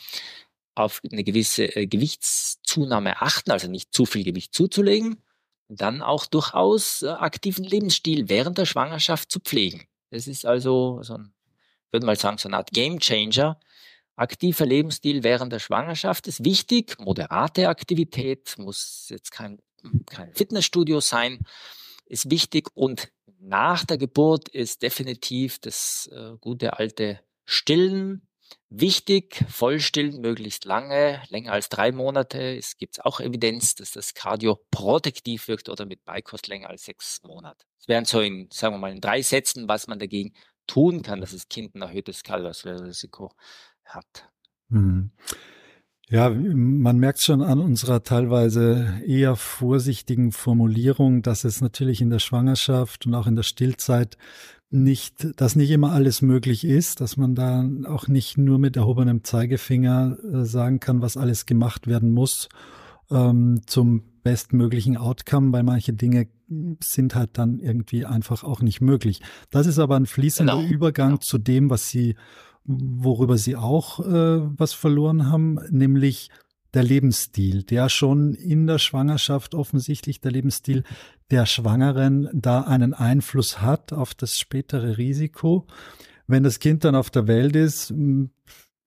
auf eine gewisse äh, Gewichtszunahme achten, also nicht zu viel Gewicht zuzulegen, dann auch durchaus äh, aktiven Lebensstil während der Schwangerschaft zu pflegen. Das ist also so ein, würde mal sagen, so eine Art Game Changer. Aktiver Lebensstil während der Schwangerschaft ist wichtig. Moderate Aktivität muss jetzt kein, kein Fitnessstudio sein, ist wichtig. Und nach der Geburt ist definitiv das äh, gute alte Stillen Wichtig, vollstillen möglichst lange, länger als drei Monate. Es gibt auch Evidenz, dass das kardioprotektiv wirkt oder mit Beikost länger als sechs Monate. Es wären so in, sagen wir mal, in drei Sätzen, was man dagegen tun kann, dass das Kind ein erhöhtes Kardiovaskuläres Risiko hat. Hm. Ja, man merkt schon an unserer teilweise eher vorsichtigen Formulierung, dass es natürlich in der Schwangerschaft und auch in der Stillzeit nicht, dass nicht immer alles möglich ist, dass man da auch nicht nur mit erhobenem Zeigefinger äh, sagen kann, was alles gemacht werden muss ähm, zum bestmöglichen Outcome, weil manche Dinge sind halt dann irgendwie einfach auch nicht möglich. Das ist aber ein fließender genau. Übergang genau. zu dem, was Sie worüber sie auch äh, was verloren haben, nämlich der Lebensstil, der schon in der Schwangerschaft offensichtlich der Lebensstil der Schwangeren da einen Einfluss hat auf das spätere Risiko. Wenn das Kind dann auf der Welt ist,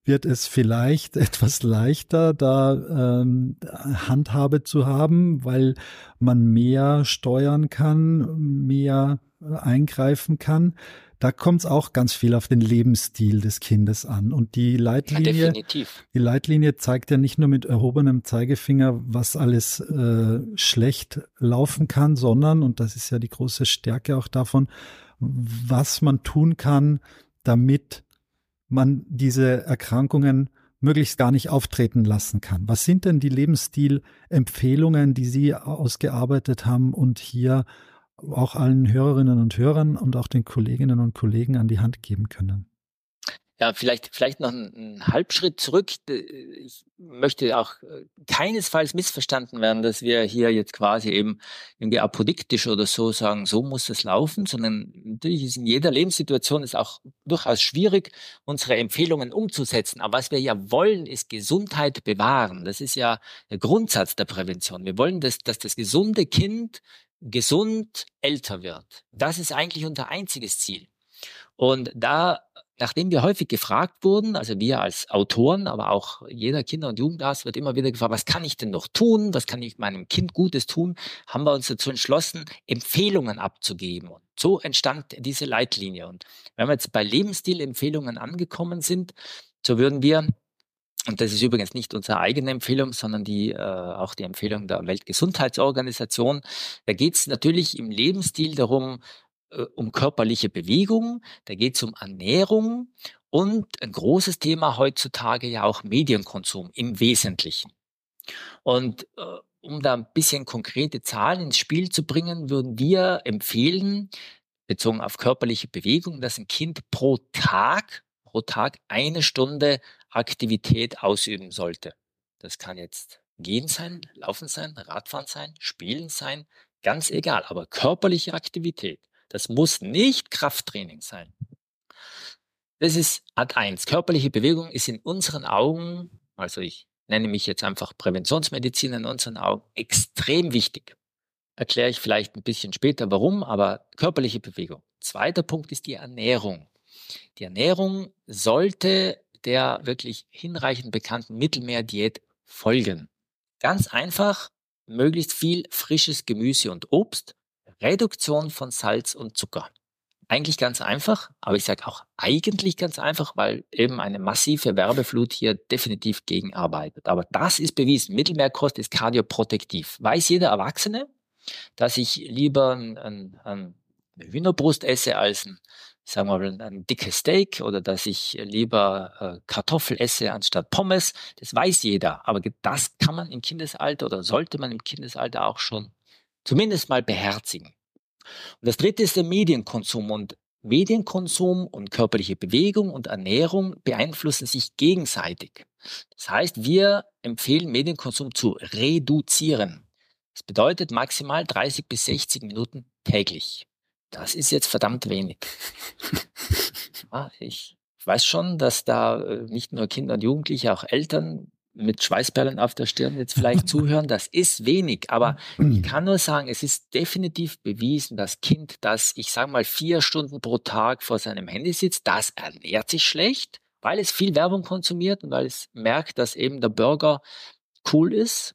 wird es vielleicht etwas leichter, da ähm, Handhabe zu haben, weil man mehr steuern kann, mehr eingreifen kann da kommt es auch ganz viel auf den Lebensstil des Kindes an. Und die Leitlinie, ja, die Leitlinie zeigt ja nicht nur mit erhobenem Zeigefinger, was alles äh, schlecht laufen kann, sondern, und das ist ja die große Stärke auch davon, was man tun kann, damit man diese Erkrankungen möglichst gar nicht auftreten lassen kann. Was sind denn die Lebensstilempfehlungen, die Sie ausgearbeitet haben und hier auch allen Hörerinnen und Hörern und auch den Kolleginnen und Kollegen an die Hand geben können. Ja, vielleicht, vielleicht noch einen, Halbschritt zurück. Ich möchte auch äh, keinesfalls missverstanden werden, dass wir hier jetzt quasi eben irgendwie apodiktisch oder so sagen, so muss es laufen, sondern natürlich ist in jeder Lebenssituation es auch durchaus schwierig, unsere Empfehlungen umzusetzen. Aber was wir ja wollen, ist Gesundheit bewahren. Das ist ja der Grundsatz der Prävention. Wir wollen, dass, dass das gesunde Kind gesund älter wird. Das ist eigentlich unser einziges Ziel. Und da, nachdem wir häufig gefragt wurden, also wir als Autoren, aber auch jeder Kinder- und Jugendarzt wird immer wieder gefragt, was kann ich denn noch tun? Was kann ich meinem Kind Gutes tun? Haben wir uns dazu entschlossen, Empfehlungen abzugeben. Und so entstand diese Leitlinie. Und wenn wir jetzt bei Lebensstilempfehlungen angekommen sind, so würden wir und das ist übrigens nicht unsere eigene Empfehlung, sondern die, äh, auch die Empfehlung der Weltgesundheitsorganisation. Da geht es natürlich im Lebensstil darum, äh, um körperliche Bewegung, da geht es um Ernährung und ein großes Thema heutzutage ja auch Medienkonsum im Wesentlichen. Und äh, um da ein bisschen konkrete Zahlen ins Spiel zu bringen, würden wir empfehlen, bezogen auf körperliche Bewegung, dass ein Kind pro Tag pro Tag eine Stunde Aktivität ausüben sollte. Das kann jetzt Gehen sein, Laufen sein, Radfahren sein, Spielen sein, ganz egal. Aber körperliche Aktivität, das muss nicht Krafttraining sein. Das ist Ad 1. Körperliche Bewegung ist in unseren Augen, also ich nenne mich jetzt einfach Präventionsmedizin in unseren Augen, extrem wichtig. Erkläre ich vielleicht ein bisschen später warum, aber körperliche Bewegung. Zweiter Punkt ist die Ernährung. Die Ernährung sollte der wirklich hinreichend bekannten Mittelmeerdiät folgen. Ganz einfach, möglichst viel frisches Gemüse und Obst, Reduktion von Salz und Zucker. Eigentlich ganz einfach, aber ich sage auch eigentlich ganz einfach, weil eben eine massive Werbeflut hier definitiv gegenarbeitet. Aber das ist bewiesen. Mittelmeerkost ist kardioprotektiv. Weiß jeder Erwachsene, dass ich lieber ein, ein, ein eine Hühnerbrust esse als ein sagen wir mal, ein dickes Steak oder dass ich lieber äh, Kartoffel esse anstatt Pommes. Das weiß jeder. Aber das kann man im Kindesalter oder sollte man im Kindesalter auch schon zumindest mal beherzigen. Und das dritte ist der Medienkonsum. Und Medienkonsum und körperliche Bewegung und Ernährung beeinflussen sich gegenseitig. Das heißt, wir empfehlen Medienkonsum zu reduzieren. Das bedeutet maximal 30 bis 60 Minuten täglich. Das ist jetzt verdammt wenig. ja, ich weiß schon, dass da äh, nicht nur Kinder und Jugendliche, auch Eltern mit Schweißperlen auf der Stirn jetzt vielleicht zuhören. Das ist wenig, aber ich kann nur sagen, es ist definitiv bewiesen, dass Kind, das, ich sage mal, vier Stunden pro Tag vor seinem Handy sitzt, das ernährt sich schlecht, weil es viel Werbung konsumiert und weil es merkt, dass eben der Burger cool ist.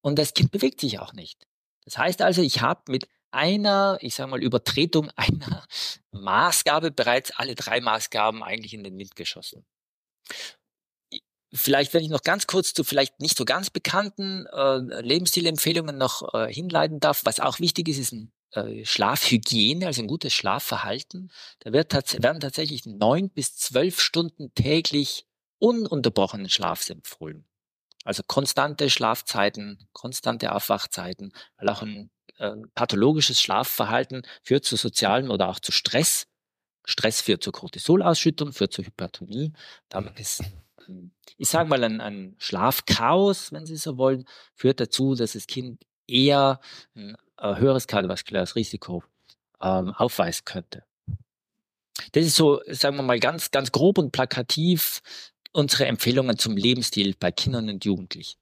Und das Kind bewegt sich auch nicht. Das heißt also, ich habe mit einer, ich sage mal, Übertretung einer Maßgabe bereits alle drei Maßgaben eigentlich in den Wind geschossen. Vielleicht, wenn ich noch ganz kurz zu vielleicht nicht so ganz bekannten äh, Lebensstilempfehlungen noch äh, hinleiten darf, was auch wichtig ist, ist ein äh, Schlafhygiene, also ein gutes Schlafverhalten. Da wird tats werden tatsächlich neun bis zwölf Stunden täglich ununterbrochenen Schlafs empfohlen. Also konstante Schlafzeiten, konstante Aufwachzeiten, weil auch ein äh, pathologisches Schlafverhalten führt zu sozialem oder auch zu Stress. Stress führt zur Cortisolausschüttung, führt zur Hypertonie. Damit ist, ich sage mal, ein, ein Schlafchaos, wenn Sie so wollen, führt dazu, dass das Kind eher ein äh, höheres kardiovaskuläres Risiko ähm, aufweisen könnte. Das ist so, sagen wir mal, ganz, ganz grob und plakativ unsere Empfehlungen zum Lebensstil bei Kindern und Jugendlichen.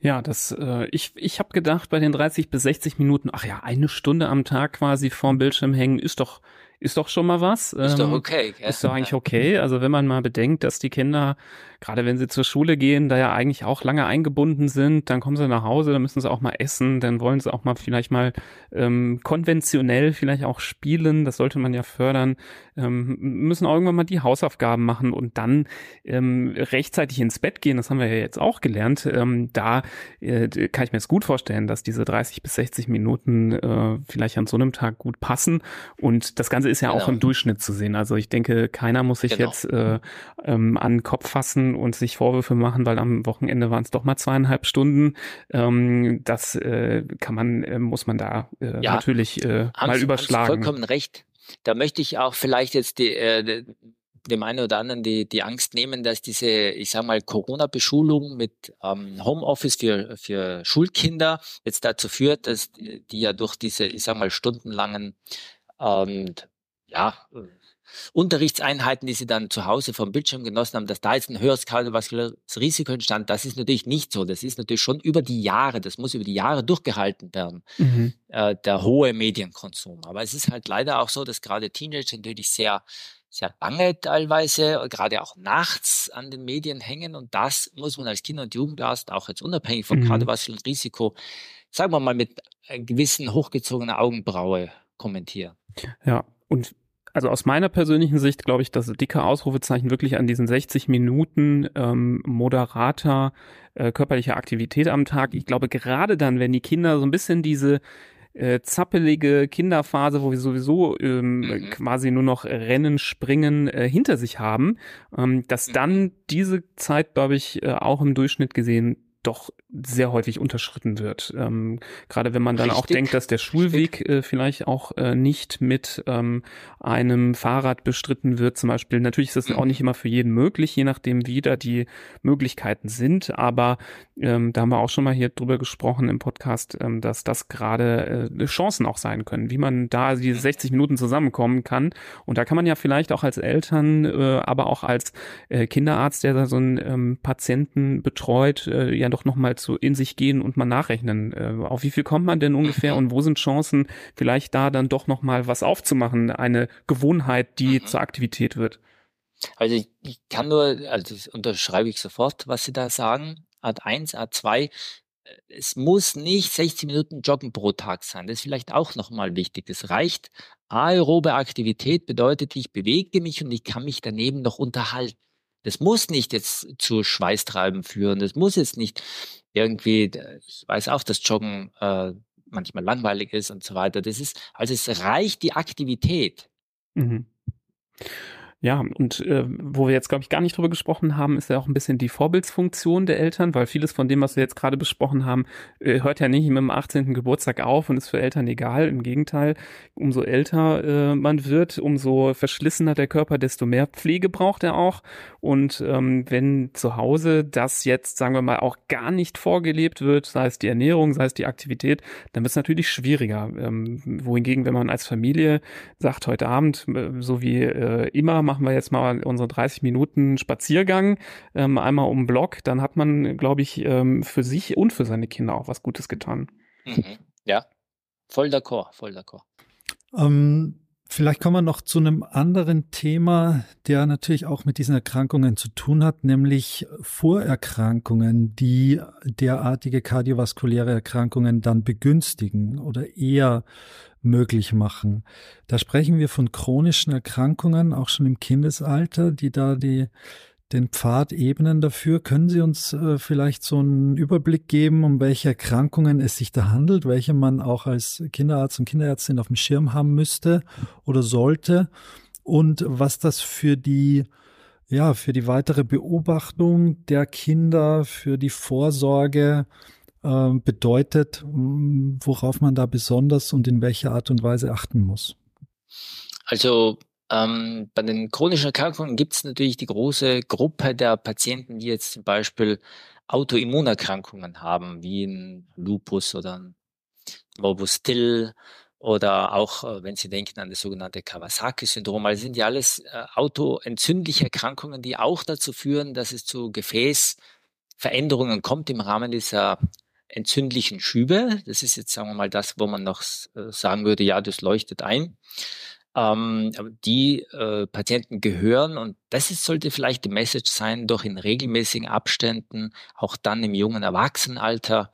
Ja, das äh, ich ich habe gedacht bei den 30 bis 60 Minuten, ach ja, eine Stunde am Tag quasi vorm Bildschirm hängen ist doch ist doch schon mal was. Ist ähm, doch okay. Gell? Ist doch eigentlich okay. Also wenn man mal bedenkt, dass die Kinder gerade wenn sie zur Schule gehen, da ja eigentlich auch lange eingebunden sind, dann kommen sie nach Hause, dann müssen sie auch mal essen, dann wollen sie auch mal vielleicht mal ähm, konventionell vielleicht auch spielen, das sollte man ja fördern, ähm, müssen auch irgendwann mal die Hausaufgaben machen und dann ähm, rechtzeitig ins Bett gehen, das haben wir ja jetzt auch gelernt, ähm, da äh, kann ich mir jetzt gut vorstellen, dass diese 30 bis 60 Minuten äh, vielleicht an so einem Tag gut passen und das Ganze ist ja genau. auch im Durchschnitt zu sehen, also ich denke, keiner muss sich genau. jetzt äh, ähm, an den Kopf fassen, und sich Vorwürfe machen, weil am Wochenende waren es doch mal zweieinhalb Stunden. Ähm, das äh, kann man, äh, muss man da äh, ja, natürlich äh, mal überschlagen. Haben Sie vollkommen recht. Da möchte ich auch vielleicht jetzt die, äh, dem einen oder anderen die, die Angst nehmen, dass diese, ich sag mal, Corona-Beschulung mit ähm, Homeoffice für, für Schulkinder jetzt dazu führt, dass die ja durch diese, ich sag mal, stundenlangen ähm, ja, Unterrichtseinheiten, die sie dann zu Hause vom Bildschirm genossen haben, dass da jetzt ein höheres kardiovaskuläres Risiko entstand, das ist natürlich nicht so. Das ist natürlich schon über die Jahre, das muss über die Jahre durchgehalten werden, mhm. äh, der hohe Medienkonsum. Aber es ist halt leider auch so, dass gerade Teenager natürlich sehr sehr lange teilweise, gerade auch nachts an den Medien hängen. Und das muss man als Kinder- und Jugendarzt, auch jetzt unabhängig vom mhm. kardiovaskulären Risiko, sagen wir mal mit gewissen hochgezogener Augenbraue kommentieren. Ja, und also aus meiner persönlichen Sicht glaube ich, dass dicke Ausrufezeichen wirklich an diesen 60 Minuten ähm, moderater äh, körperlicher Aktivität am Tag. Ich glaube, gerade dann, wenn die Kinder so ein bisschen diese äh, zappelige Kinderphase, wo wir sowieso ähm, mhm. quasi nur noch Rennen, Springen äh, hinter sich haben, ähm, dass mhm. dann diese Zeit, glaube ich, äh, auch im Durchschnitt gesehen doch sehr häufig unterschritten wird. Ähm, gerade wenn man dann Richtig. auch denkt, dass der Schulweg äh, vielleicht auch äh, nicht mit ähm, einem Fahrrad bestritten wird, zum Beispiel. Natürlich ist das mhm. auch nicht immer für jeden möglich, je nachdem, wie da die Möglichkeiten sind. Aber ähm, da haben wir auch schon mal hier drüber gesprochen im Podcast, ähm, dass das gerade äh, Chancen auch sein können, wie man da diese 60 Minuten zusammenkommen kann. Und da kann man ja vielleicht auch als Eltern, äh, aber auch als äh, Kinderarzt, der da so einen ähm, Patienten betreut, äh, ja doch nochmal zu in sich gehen und mal nachrechnen. Äh, auf wie viel kommt man denn ungefähr und wo sind Chancen, vielleicht da dann doch noch mal was aufzumachen, eine Gewohnheit, die mhm. zur Aktivität wird? Also ich, ich kann nur, also unterschreibe ich sofort, was Sie da sagen. Art 1, Art 2, es muss nicht 60 Minuten Joggen pro Tag sein. Das ist vielleicht auch nochmal wichtig. Es reicht. Aerobe Aktivität bedeutet, ich bewege mich und ich kann mich daneben noch unterhalten. Das muss nicht jetzt zu Schweißtreiben führen. Das muss jetzt nicht irgendwie, ich weiß auch, dass Joggen äh, manchmal langweilig ist und so weiter. Das ist, also es reicht die Aktivität. Mhm. Ja, und äh, wo wir jetzt, glaube ich, gar nicht drüber gesprochen haben, ist ja auch ein bisschen die Vorbildsfunktion der Eltern, weil vieles von dem, was wir jetzt gerade besprochen haben, äh, hört ja nicht mit dem 18. Geburtstag auf und ist für Eltern egal. Im Gegenteil, umso älter äh, man wird, umso verschlissener der Körper, desto mehr Pflege braucht er auch. Und ähm, wenn zu Hause das jetzt, sagen wir mal, auch gar nicht vorgelebt wird, sei es die Ernährung, sei es die Aktivität, dann wird es natürlich schwieriger. Ähm, wohingegen, wenn man als Familie sagt, heute Abend, äh, so wie äh, immer, machen wir jetzt mal unsere 30 Minuten Spaziergang, ähm, einmal um den Block, dann hat man, glaube ich, ähm, für sich und für seine Kinder auch was Gutes getan. Mhm. Ja, voll d'accord, voll d'accord. Ähm, vielleicht kommen wir noch zu einem anderen Thema, der natürlich auch mit diesen Erkrankungen zu tun hat, nämlich Vorerkrankungen, die derartige kardiovaskuläre Erkrankungen dann begünstigen oder eher möglich machen. Da sprechen wir von chronischen Erkrankungen, auch schon im Kindesalter, die da die, den Pfad ebnen dafür. Können Sie uns äh, vielleicht so einen Überblick geben, um welche Erkrankungen es sich da handelt, welche man auch als Kinderarzt und Kinderärztin auf dem Schirm haben müsste oder sollte und was das für die ja, für die weitere Beobachtung der Kinder, für die Vorsorge äh, bedeutet, worauf man da besonders und in welcher Art und Weise achten muss? Also ähm, bei den chronischen Erkrankungen gibt es natürlich die große Gruppe der Patienten, die jetzt zum Beispiel Autoimmunerkrankungen haben, wie ein Lupus oder ein Morbus Till oder auch, äh, wenn Sie denken an das sogenannte Kawasaki-Syndrom, also sind ja alles äh, autoentzündliche Erkrankungen, die auch dazu führen, dass es zu Gefäßveränderungen kommt im Rahmen dieser entzündlichen Schübe. Das ist jetzt, sagen wir mal, das, wo man noch äh, sagen würde, ja, das leuchtet ein. Ähm, die äh, Patienten gehören, und das ist, sollte vielleicht die Message sein, doch in regelmäßigen Abständen, auch dann im jungen Erwachsenenalter,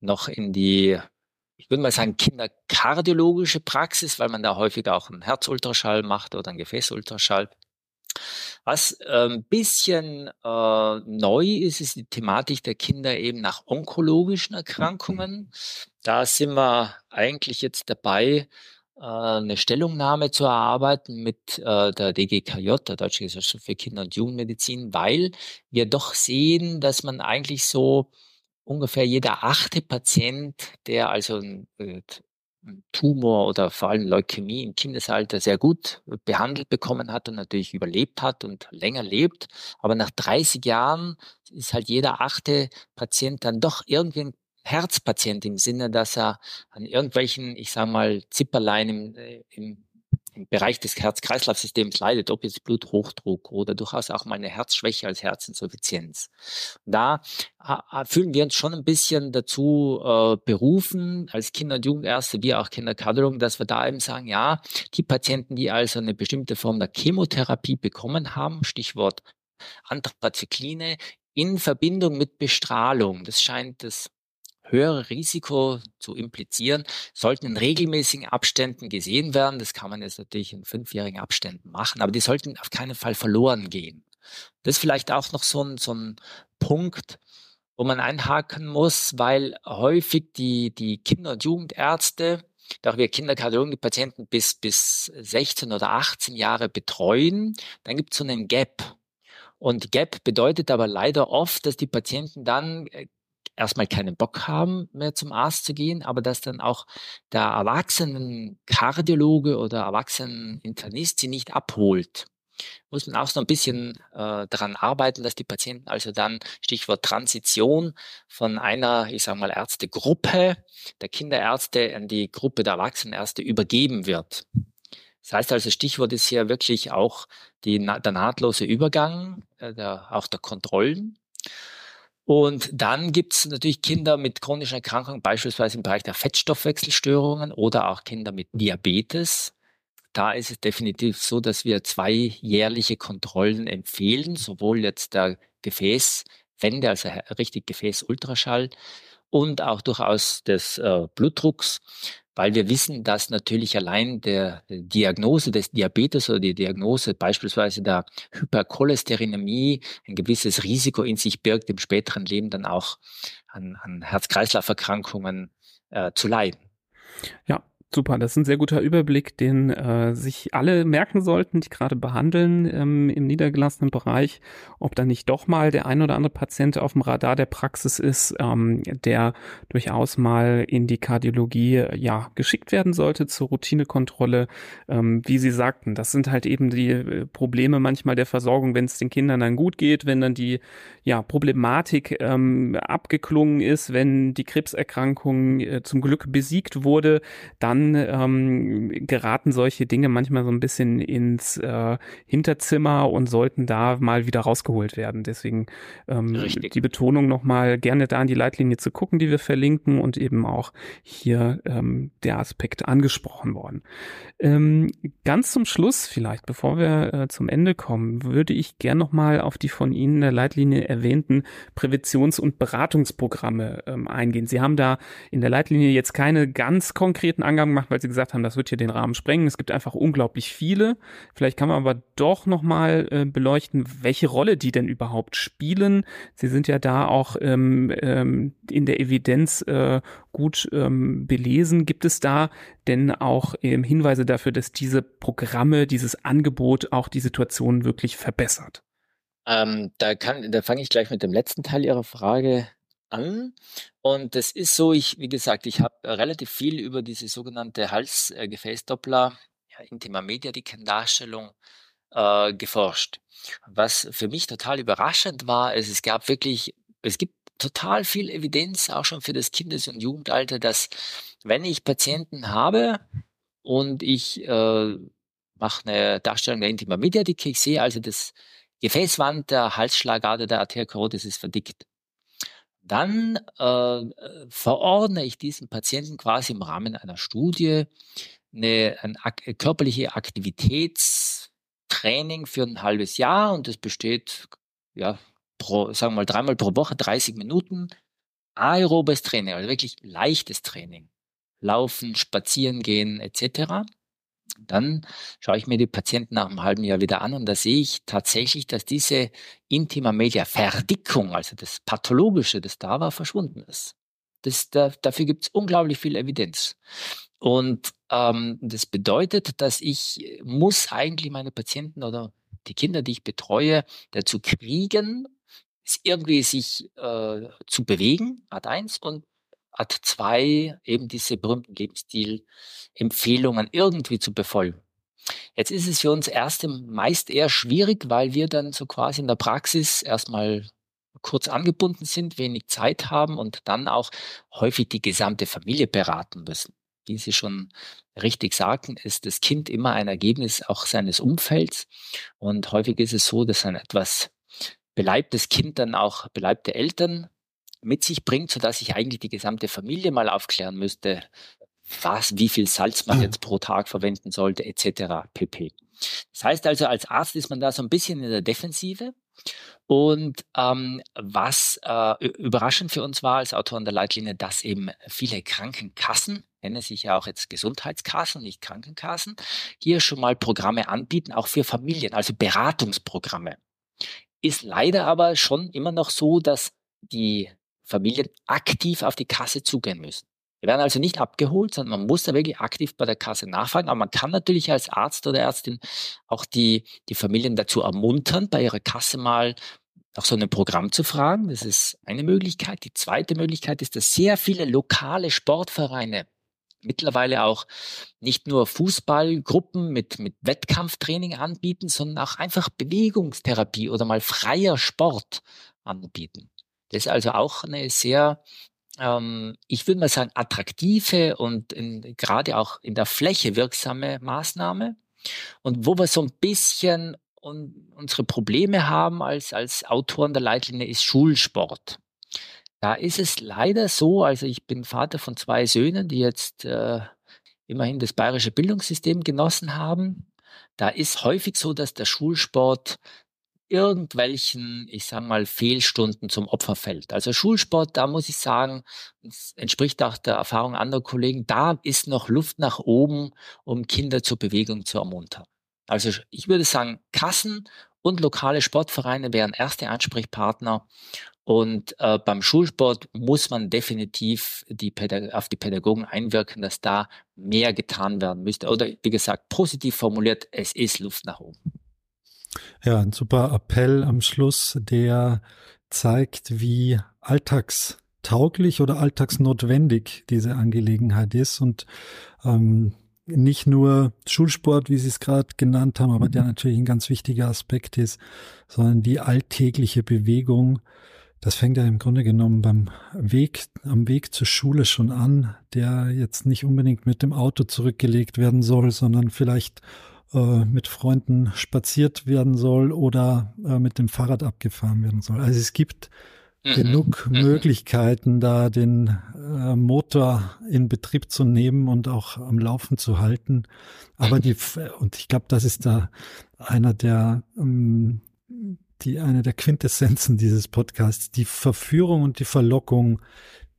noch in die, ich würde mal sagen, kinderkardiologische Praxis, weil man da häufig auch einen Herzultraschall macht oder einen Gefäßultraschall. Was ein ähm, bisschen äh, neu ist, ist die Thematik der Kinder eben nach onkologischen Erkrankungen. Da sind wir eigentlich jetzt dabei, äh, eine Stellungnahme zu erarbeiten mit äh, der DGKJ, der Deutschen Gesellschaft für Kinder- und Jugendmedizin, weil wir doch sehen, dass man eigentlich so ungefähr jeder achte Patient, der also ein, äh, Tumor oder vor allem Leukämie im Kindesalter sehr gut behandelt bekommen hat und natürlich überlebt hat und länger lebt. Aber nach 30 Jahren ist halt jeder achte Patient dann doch irgendwie ein Herzpatient im Sinne, dass er an irgendwelchen, ich sage mal, Zipperlein äh, im, im Bereich des Herz-Kreislauf-Systems leidet, ob jetzt Bluthochdruck oder durchaus auch mal eine Herzschwäche als Herzinsuffizienz. Da fühlen wir uns schon ein bisschen dazu äh, berufen, als Kinder- und Jugendärzte, wie auch Kinderkardiologen, dass wir da eben sagen, ja, die Patienten, die also eine bestimmte Form der Chemotherapie bekommen haben, Stichwort Anthrazykline, in Verbindung mit Bestrahlung, das scheint das höhere Risiko zu implizieren, sollten in regelmäßigen Abständen gesehen werden. Das kann man jetzt natürlich in fünfjährigen Abständen machen, aber die sollten auf keinen Fall verloren gehen. Das ist vielleicht auch noch so ein, so ein Punkt, wo man einhaken muss, weil häufig die, die Kinder- und Jugendärzte, da wir Kinderkardiologen die Patienten bis, bis 16 oder 18 Jahre betreuen, dann gibt es so einen Gap. Und Gap bedeutet aber leider oft, dass die Patienten dann äh, erstmal keinen Bock haben, mehr zum Arzt zu gehen, aber dass dann auch der Erwachsenenkardiologe oder Erwachseneninternist sie nicht abholt. Muss man auch so ein bisschen äh, daran arbeiten, dass die Patienten also dann, Stichwort Transition, von einer, ich sage mal, Ärztegruppe der Kinderärzte an die Gruppe der Erwachsenenärzte übergeben wird. Das heißt also, Stichwort ist hier wirklich auch die, der nahtlose Übergang, äh, der, auch der Kontrollen. Und dann gibt es natürlich Kinder mit chronischen Erkrankungen, beispielsweise im Bereich der Fettstoffwechselstörungen oder auch Kinder mit Diabetes. Da ist es definitiv so, dass wir zwei jährliche Kontrollen empfehlen, sowohl jetzt der Gefäßwände, also richtig Gefäßultraschall und auch durchaus des äh, Blutdrucks weil wir wissen, dass natürlich allein der Diagnose des Diabetes oder die Diagnose beispielsweise der Hypercholesterinämie ein gewisses Risiko in sich birgt, im späteren Leben dann auch an, an Herz-Kreislauf-Erkrankungen äh, zu leiden. Ja, Super, das ist ein sehr guter Überblick, den äh, sich alle merken sollten, die gerade behandeln ähm, im niedergelassenen Bereich, ob da nicht doch mal der ein oder andere Patient auf dem Radar der Praxis ist, ähm, der durchaus mal in die Kardiologie ja geschickt werden sollte zur Routinekontrolle. Ähm, wie Sie sagten, das sind halt eben die äh, Probleme manchmal der Versorgung, wenn es den Kindern dann gut geht, wenn dann die ja Problematik ähm, abgeklungen ist, wenn die Krebserkrankung äh, zum Glück besiegt wurde, dann ähm, geraten solche Dinge manchmal so ein bisschen ins äh, Hinterzimmer und sollten da mal wieder rausgeholt werden. Deswegen ähm, die Betonung nochmal gerne da in die Leitlinie zu gucken, die wir verlinken und eben auch hier ähm, der Aspekt angesprochen worden. Ähm, ganz zum Schluss vielleicht, bevor wir äh, zum Ende kommen, würde ich gern nochmal auf die von Ihnen in der Leitlinie erwähnten Präventions- und Beratungsprogramme ähm, eingehen. Sie haben da in der Leitlinie jetzt keine ganz konkreten Angaben gemacht, weil sie gesagt haben, das wird hier den Rahmen sprengen. Es gibt einfach unglaublich viele. Vielleicht kann man aber doch nochmal äh, beleuchten, welche Rolle die denn überhaupt spielen. Sie sind ja da auch ähm, ähm, in der Evidenz äh, gut ähm, belesen. Gibt es da denn auch ähm, Hinweise dafür, dass diese Programme, dieses Angebot auch die Situation wirklich verbessert? Ähm, da kann, da fange ich gleich mit dem letzten Teil Ihrer Frage an. Und das ist so, ich, wie gesagt, ich habe relativ viel über diese sogenannte Halsgefäßdoppler, ja, Intima Mediatic-Darstellung äh, geforscht. Was für mich total überraschend war, ist, es gab wirklich, es gibt total viel Evidenz auch schon für das Kindes- und Jugendalter, dass wenn ich Patienten habe und ich äh, mache eine Darstellung der Intima Mediatic, ich sehe also das Gefäßwand der Halsschlagader der Arteriokarotis ist verdickt. Dann äh, verordne ich diesen Patienten quasi im Rahmen einer Studie eine, eine körperliche Aktivitätstraining für ein halbes Jahr und das besteht, ja, pro, sagen wir mal dreimal pro Woche, 30 Minuten aerobes Training, also wirklich leichtes Training. Laufen, spazieren gehen etc. Dann schaue ich mir die Patienten nach einem halben Jahr wieder an und da sehe ich tatsächlich, dass diese Intima Media Verdickung, also das Pathologische, das da war, verschwunden ist. Das, da, dafür gibt es unglaublich viel Evidenz. Und ähm, das bedeutet, dass ich muss eigentlich meine Patienten oder die Kinder, die ich betreue, dazu kriegen, irgendwie sich äh, zu bewegen, Art 1, und Art 2 eben diese berühmten Lebensstil-Empfehlungen irgendwie zu befolgen. Jetzt ist es für uns erst meist eher schwierig, weil wir dann so quasi in der Praxis erstmal kurz angebunden sind, wenig Zeit haben und dann auch häufig die gesamte Familie beraten müssen. Wie Sie schon richtig sagten, ist das Kind immer ein Ergebnis auch seines Umfelds. Und häufig ist es so, dass ein etwas beleibtes Kind dann auch beleibte Eltern mit sich bringt, sodass ich eigentlich die gesamte Familie mal aufklären müsste, was, wie viel Salz man jetzt pro Tag verwenden sollte, etc. pp. Das heißt also, als Arzt ist man da so ein bisschen in der Defensive. Und ähm, was äh, überraschend für uns war als Autoren der Leitlinie, dass eben viele Krankenkassen, nennen sich ja auch jetzt Gesundheitskassen, nicht Krankenkassen, hier schon mal Programme anbieten, auch für Familien, also Beratungsprogramme. Ist leider aber schon immer noch so, dass die Familien aktiv auf die Kasse zugehen müssen. Wir werden also nicht abgeholt, sondern man muss da wirklich aktiv bei der Kasse nachfragen. Aber man kann natürlich als Arzt oder Ärztin auch die, die Familien dazu ermuntern, bei ihrer Kasse mal nach so einem Programm zu fragen. Das ist eine Möglichkeit. Die zweite Möglichkeit ist, dass sehr viele lokale Sportvereine mittlerweile auch nicht nur Fußballgruppen mit, mit Wettkampftraining anbieten, sondern auch einfach Bewegungstherapie oder mal freier Sport anbieten. Das ist also auch eine sehr, ähm, ich würde mal sagen, attraktive und in, gerade auch in der Fläche wirksame Maßnahme. Und wo wir so ein bisschen un, unsere Probleme haben als, als Autoren der Leitlinie ist Schulsport. Da ist es leider so, also ich bin Vater von zwei Söhnen, die jetzt äh, immerhin das bayerische Bildungssystem genossen haben. Da ist häufig so, dass der Schulsport irgendwelchen, ich sage mal, Fehlstunden zum Opfer fällt. Also Schulsport, da muss ich sagen, entspricht auch der Erfahrung anderer Kollegen, da ist noch Luft nach oben, um Kinder zur Bewegung zu ermuntern. Also ich würde sagen, Kassen und lokale Sportvereine wären erste Ansprechpartner. Und äh, beim Schulsport muss man definitiv die auf die Pädagogen einwirken, dass da mehr getan werden müsste. Oder wie gesagt, positiv formuliert, es ist Luft nach oben. Ja, ein super Appell am Schluss, der zeigt, wie alltagstauglich oder alltagsnotwendig diese Angelegenheit ist und ähm, nicht nur Schulsport, wie Sie es gerade genannt haben, aber der natürlich ein ganz wichtiger Aspekt ist, sondern die alltägliche Bewegung. Das fängt ja im Grunde genommen beim Weg, am Weg zur Schule schon an, der jetzt nicht unbedingt mit dem Auto zurückgelegt werden soll, sondern vielleicht äh, mit Freunden spaziert werden soll oder äh, mit dem Fahrrad abgefahren werden soll. Also es gibt mhm. genug mhm. Möglichkeiten, da den äh, Motor in Betrieb zu nehmen und auch am Laufen zu halten. Aber die, und ich glaube, das ist da einer der, ähm, die, eine der Quintessenzen dieses Podcasts, die Verführung und die Verlockung,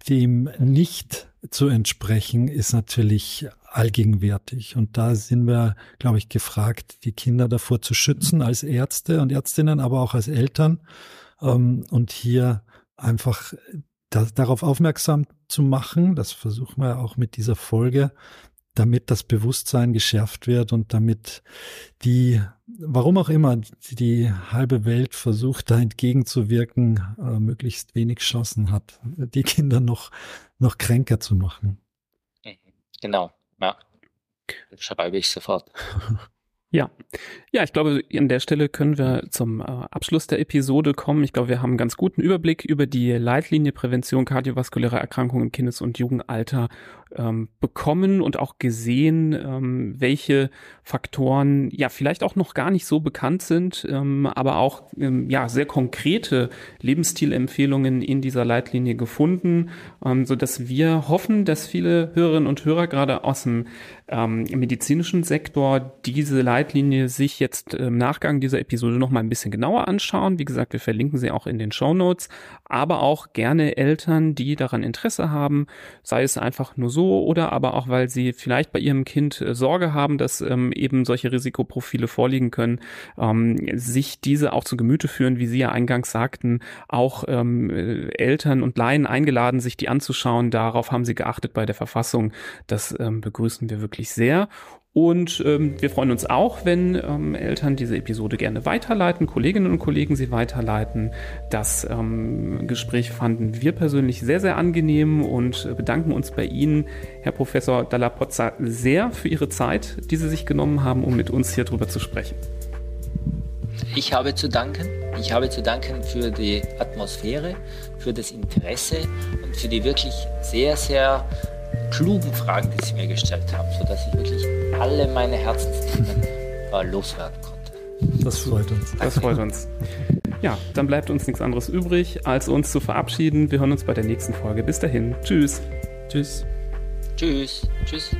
dem nicht zu entsprechen, ist natürlich allgegenwärtig. Und da sind wir, glaube ich, gefragt, die Kinder davor zu schützen als Ärzte und Ärztinnen, aber auch als Eltern. Ähm, und hier einfach da, darauf aufmerksam zu machen, das versuchen wir auch mit dieser Folge, damit das Bewusstsein geschärft wird und damit die, warum auch immer, die halbe Welt versucht, da entgegenzuwirken, äh, möglichst wenig Chancen hat, die Kinder noch, noch kränker zu machen. Mhm. Genau, ja. Das schreibe ich sofort. Ja, ja, ich glaube, an der Stelle können wir zum äh, Abschluss der Episode kommen. Ich glaube, wir haben einen ganz guten Überblick über die Leitlinie Prävention kardiovaskulärer Erkrankungen im Kindes- und Jugendalter ähm, bekommen und auch gesehen, ähm, welche Faktoren ja vielleicht auch noch gar nicht so bekannt sind, ähm, aber auch ähm, ja sehr konkrete Lebensstilempfehlungen in dieser Leitlinie gefunden, ähm, so dass wir hoffen, dass viele Hörerinnen und Hörer gerade aus dem ähm, medizinischen Sektor diese Leitlinie sich jetzt im Nachgang dieser Episode noch mal ein bisschen genauer anschauen. Wie gesagt, wir verlinken sie auch in den Show Notes, aber auch gerne Eltern, die daran Interesse haben, sei es einfach nur so oder aber auch, weil sie vielleicht bei ihrem Kind äh, Sorge haben, dass ähm, eben solche Risikoprofile vorliegen können, ähm, sich diese auch zu Gemüte führen, wie Sie ja eingangs sagten, auch ähm, äh, Eltern und Laien eingeladen, sich die anzuschauen. Darauf haben sie geachtet bei der Verfassung. Das ähm, begrüßen wir wirklich sehr. Und ähm, wir freuen uns auch, wenn ähm, Eltern diese Episode gerne weiterleiten, Kolleginnen und Kollegen sie weiterleiten. Das ähm, Gespräch fanden wir persönlich sehr, sehr angenehm und bedanken uns bei Ihnen, Herr Professor Dalla Pozza, sehr für Ihre Zeit, die Sie sich genommen haben, um mit uns hier drüber zu sprechen. Ich habe zu danken. Ich habe zu danken für die Atmosphäre, für das Interesse und für die wirklich sehr, sehr klugen Fragen, die Sie mir gestellt haben, sodass ich wirklich alle meine Herzensthemen äh, loswerden konnte. Das freut uns. Das freut uns. Ja, dann bleibt uns nichts anderes übrig, als uns zu verabschieden. Wir hören uns bei der nächsten Folge. Bis dahin. Tschüss. Tschüss. Tschüss. Tschüss.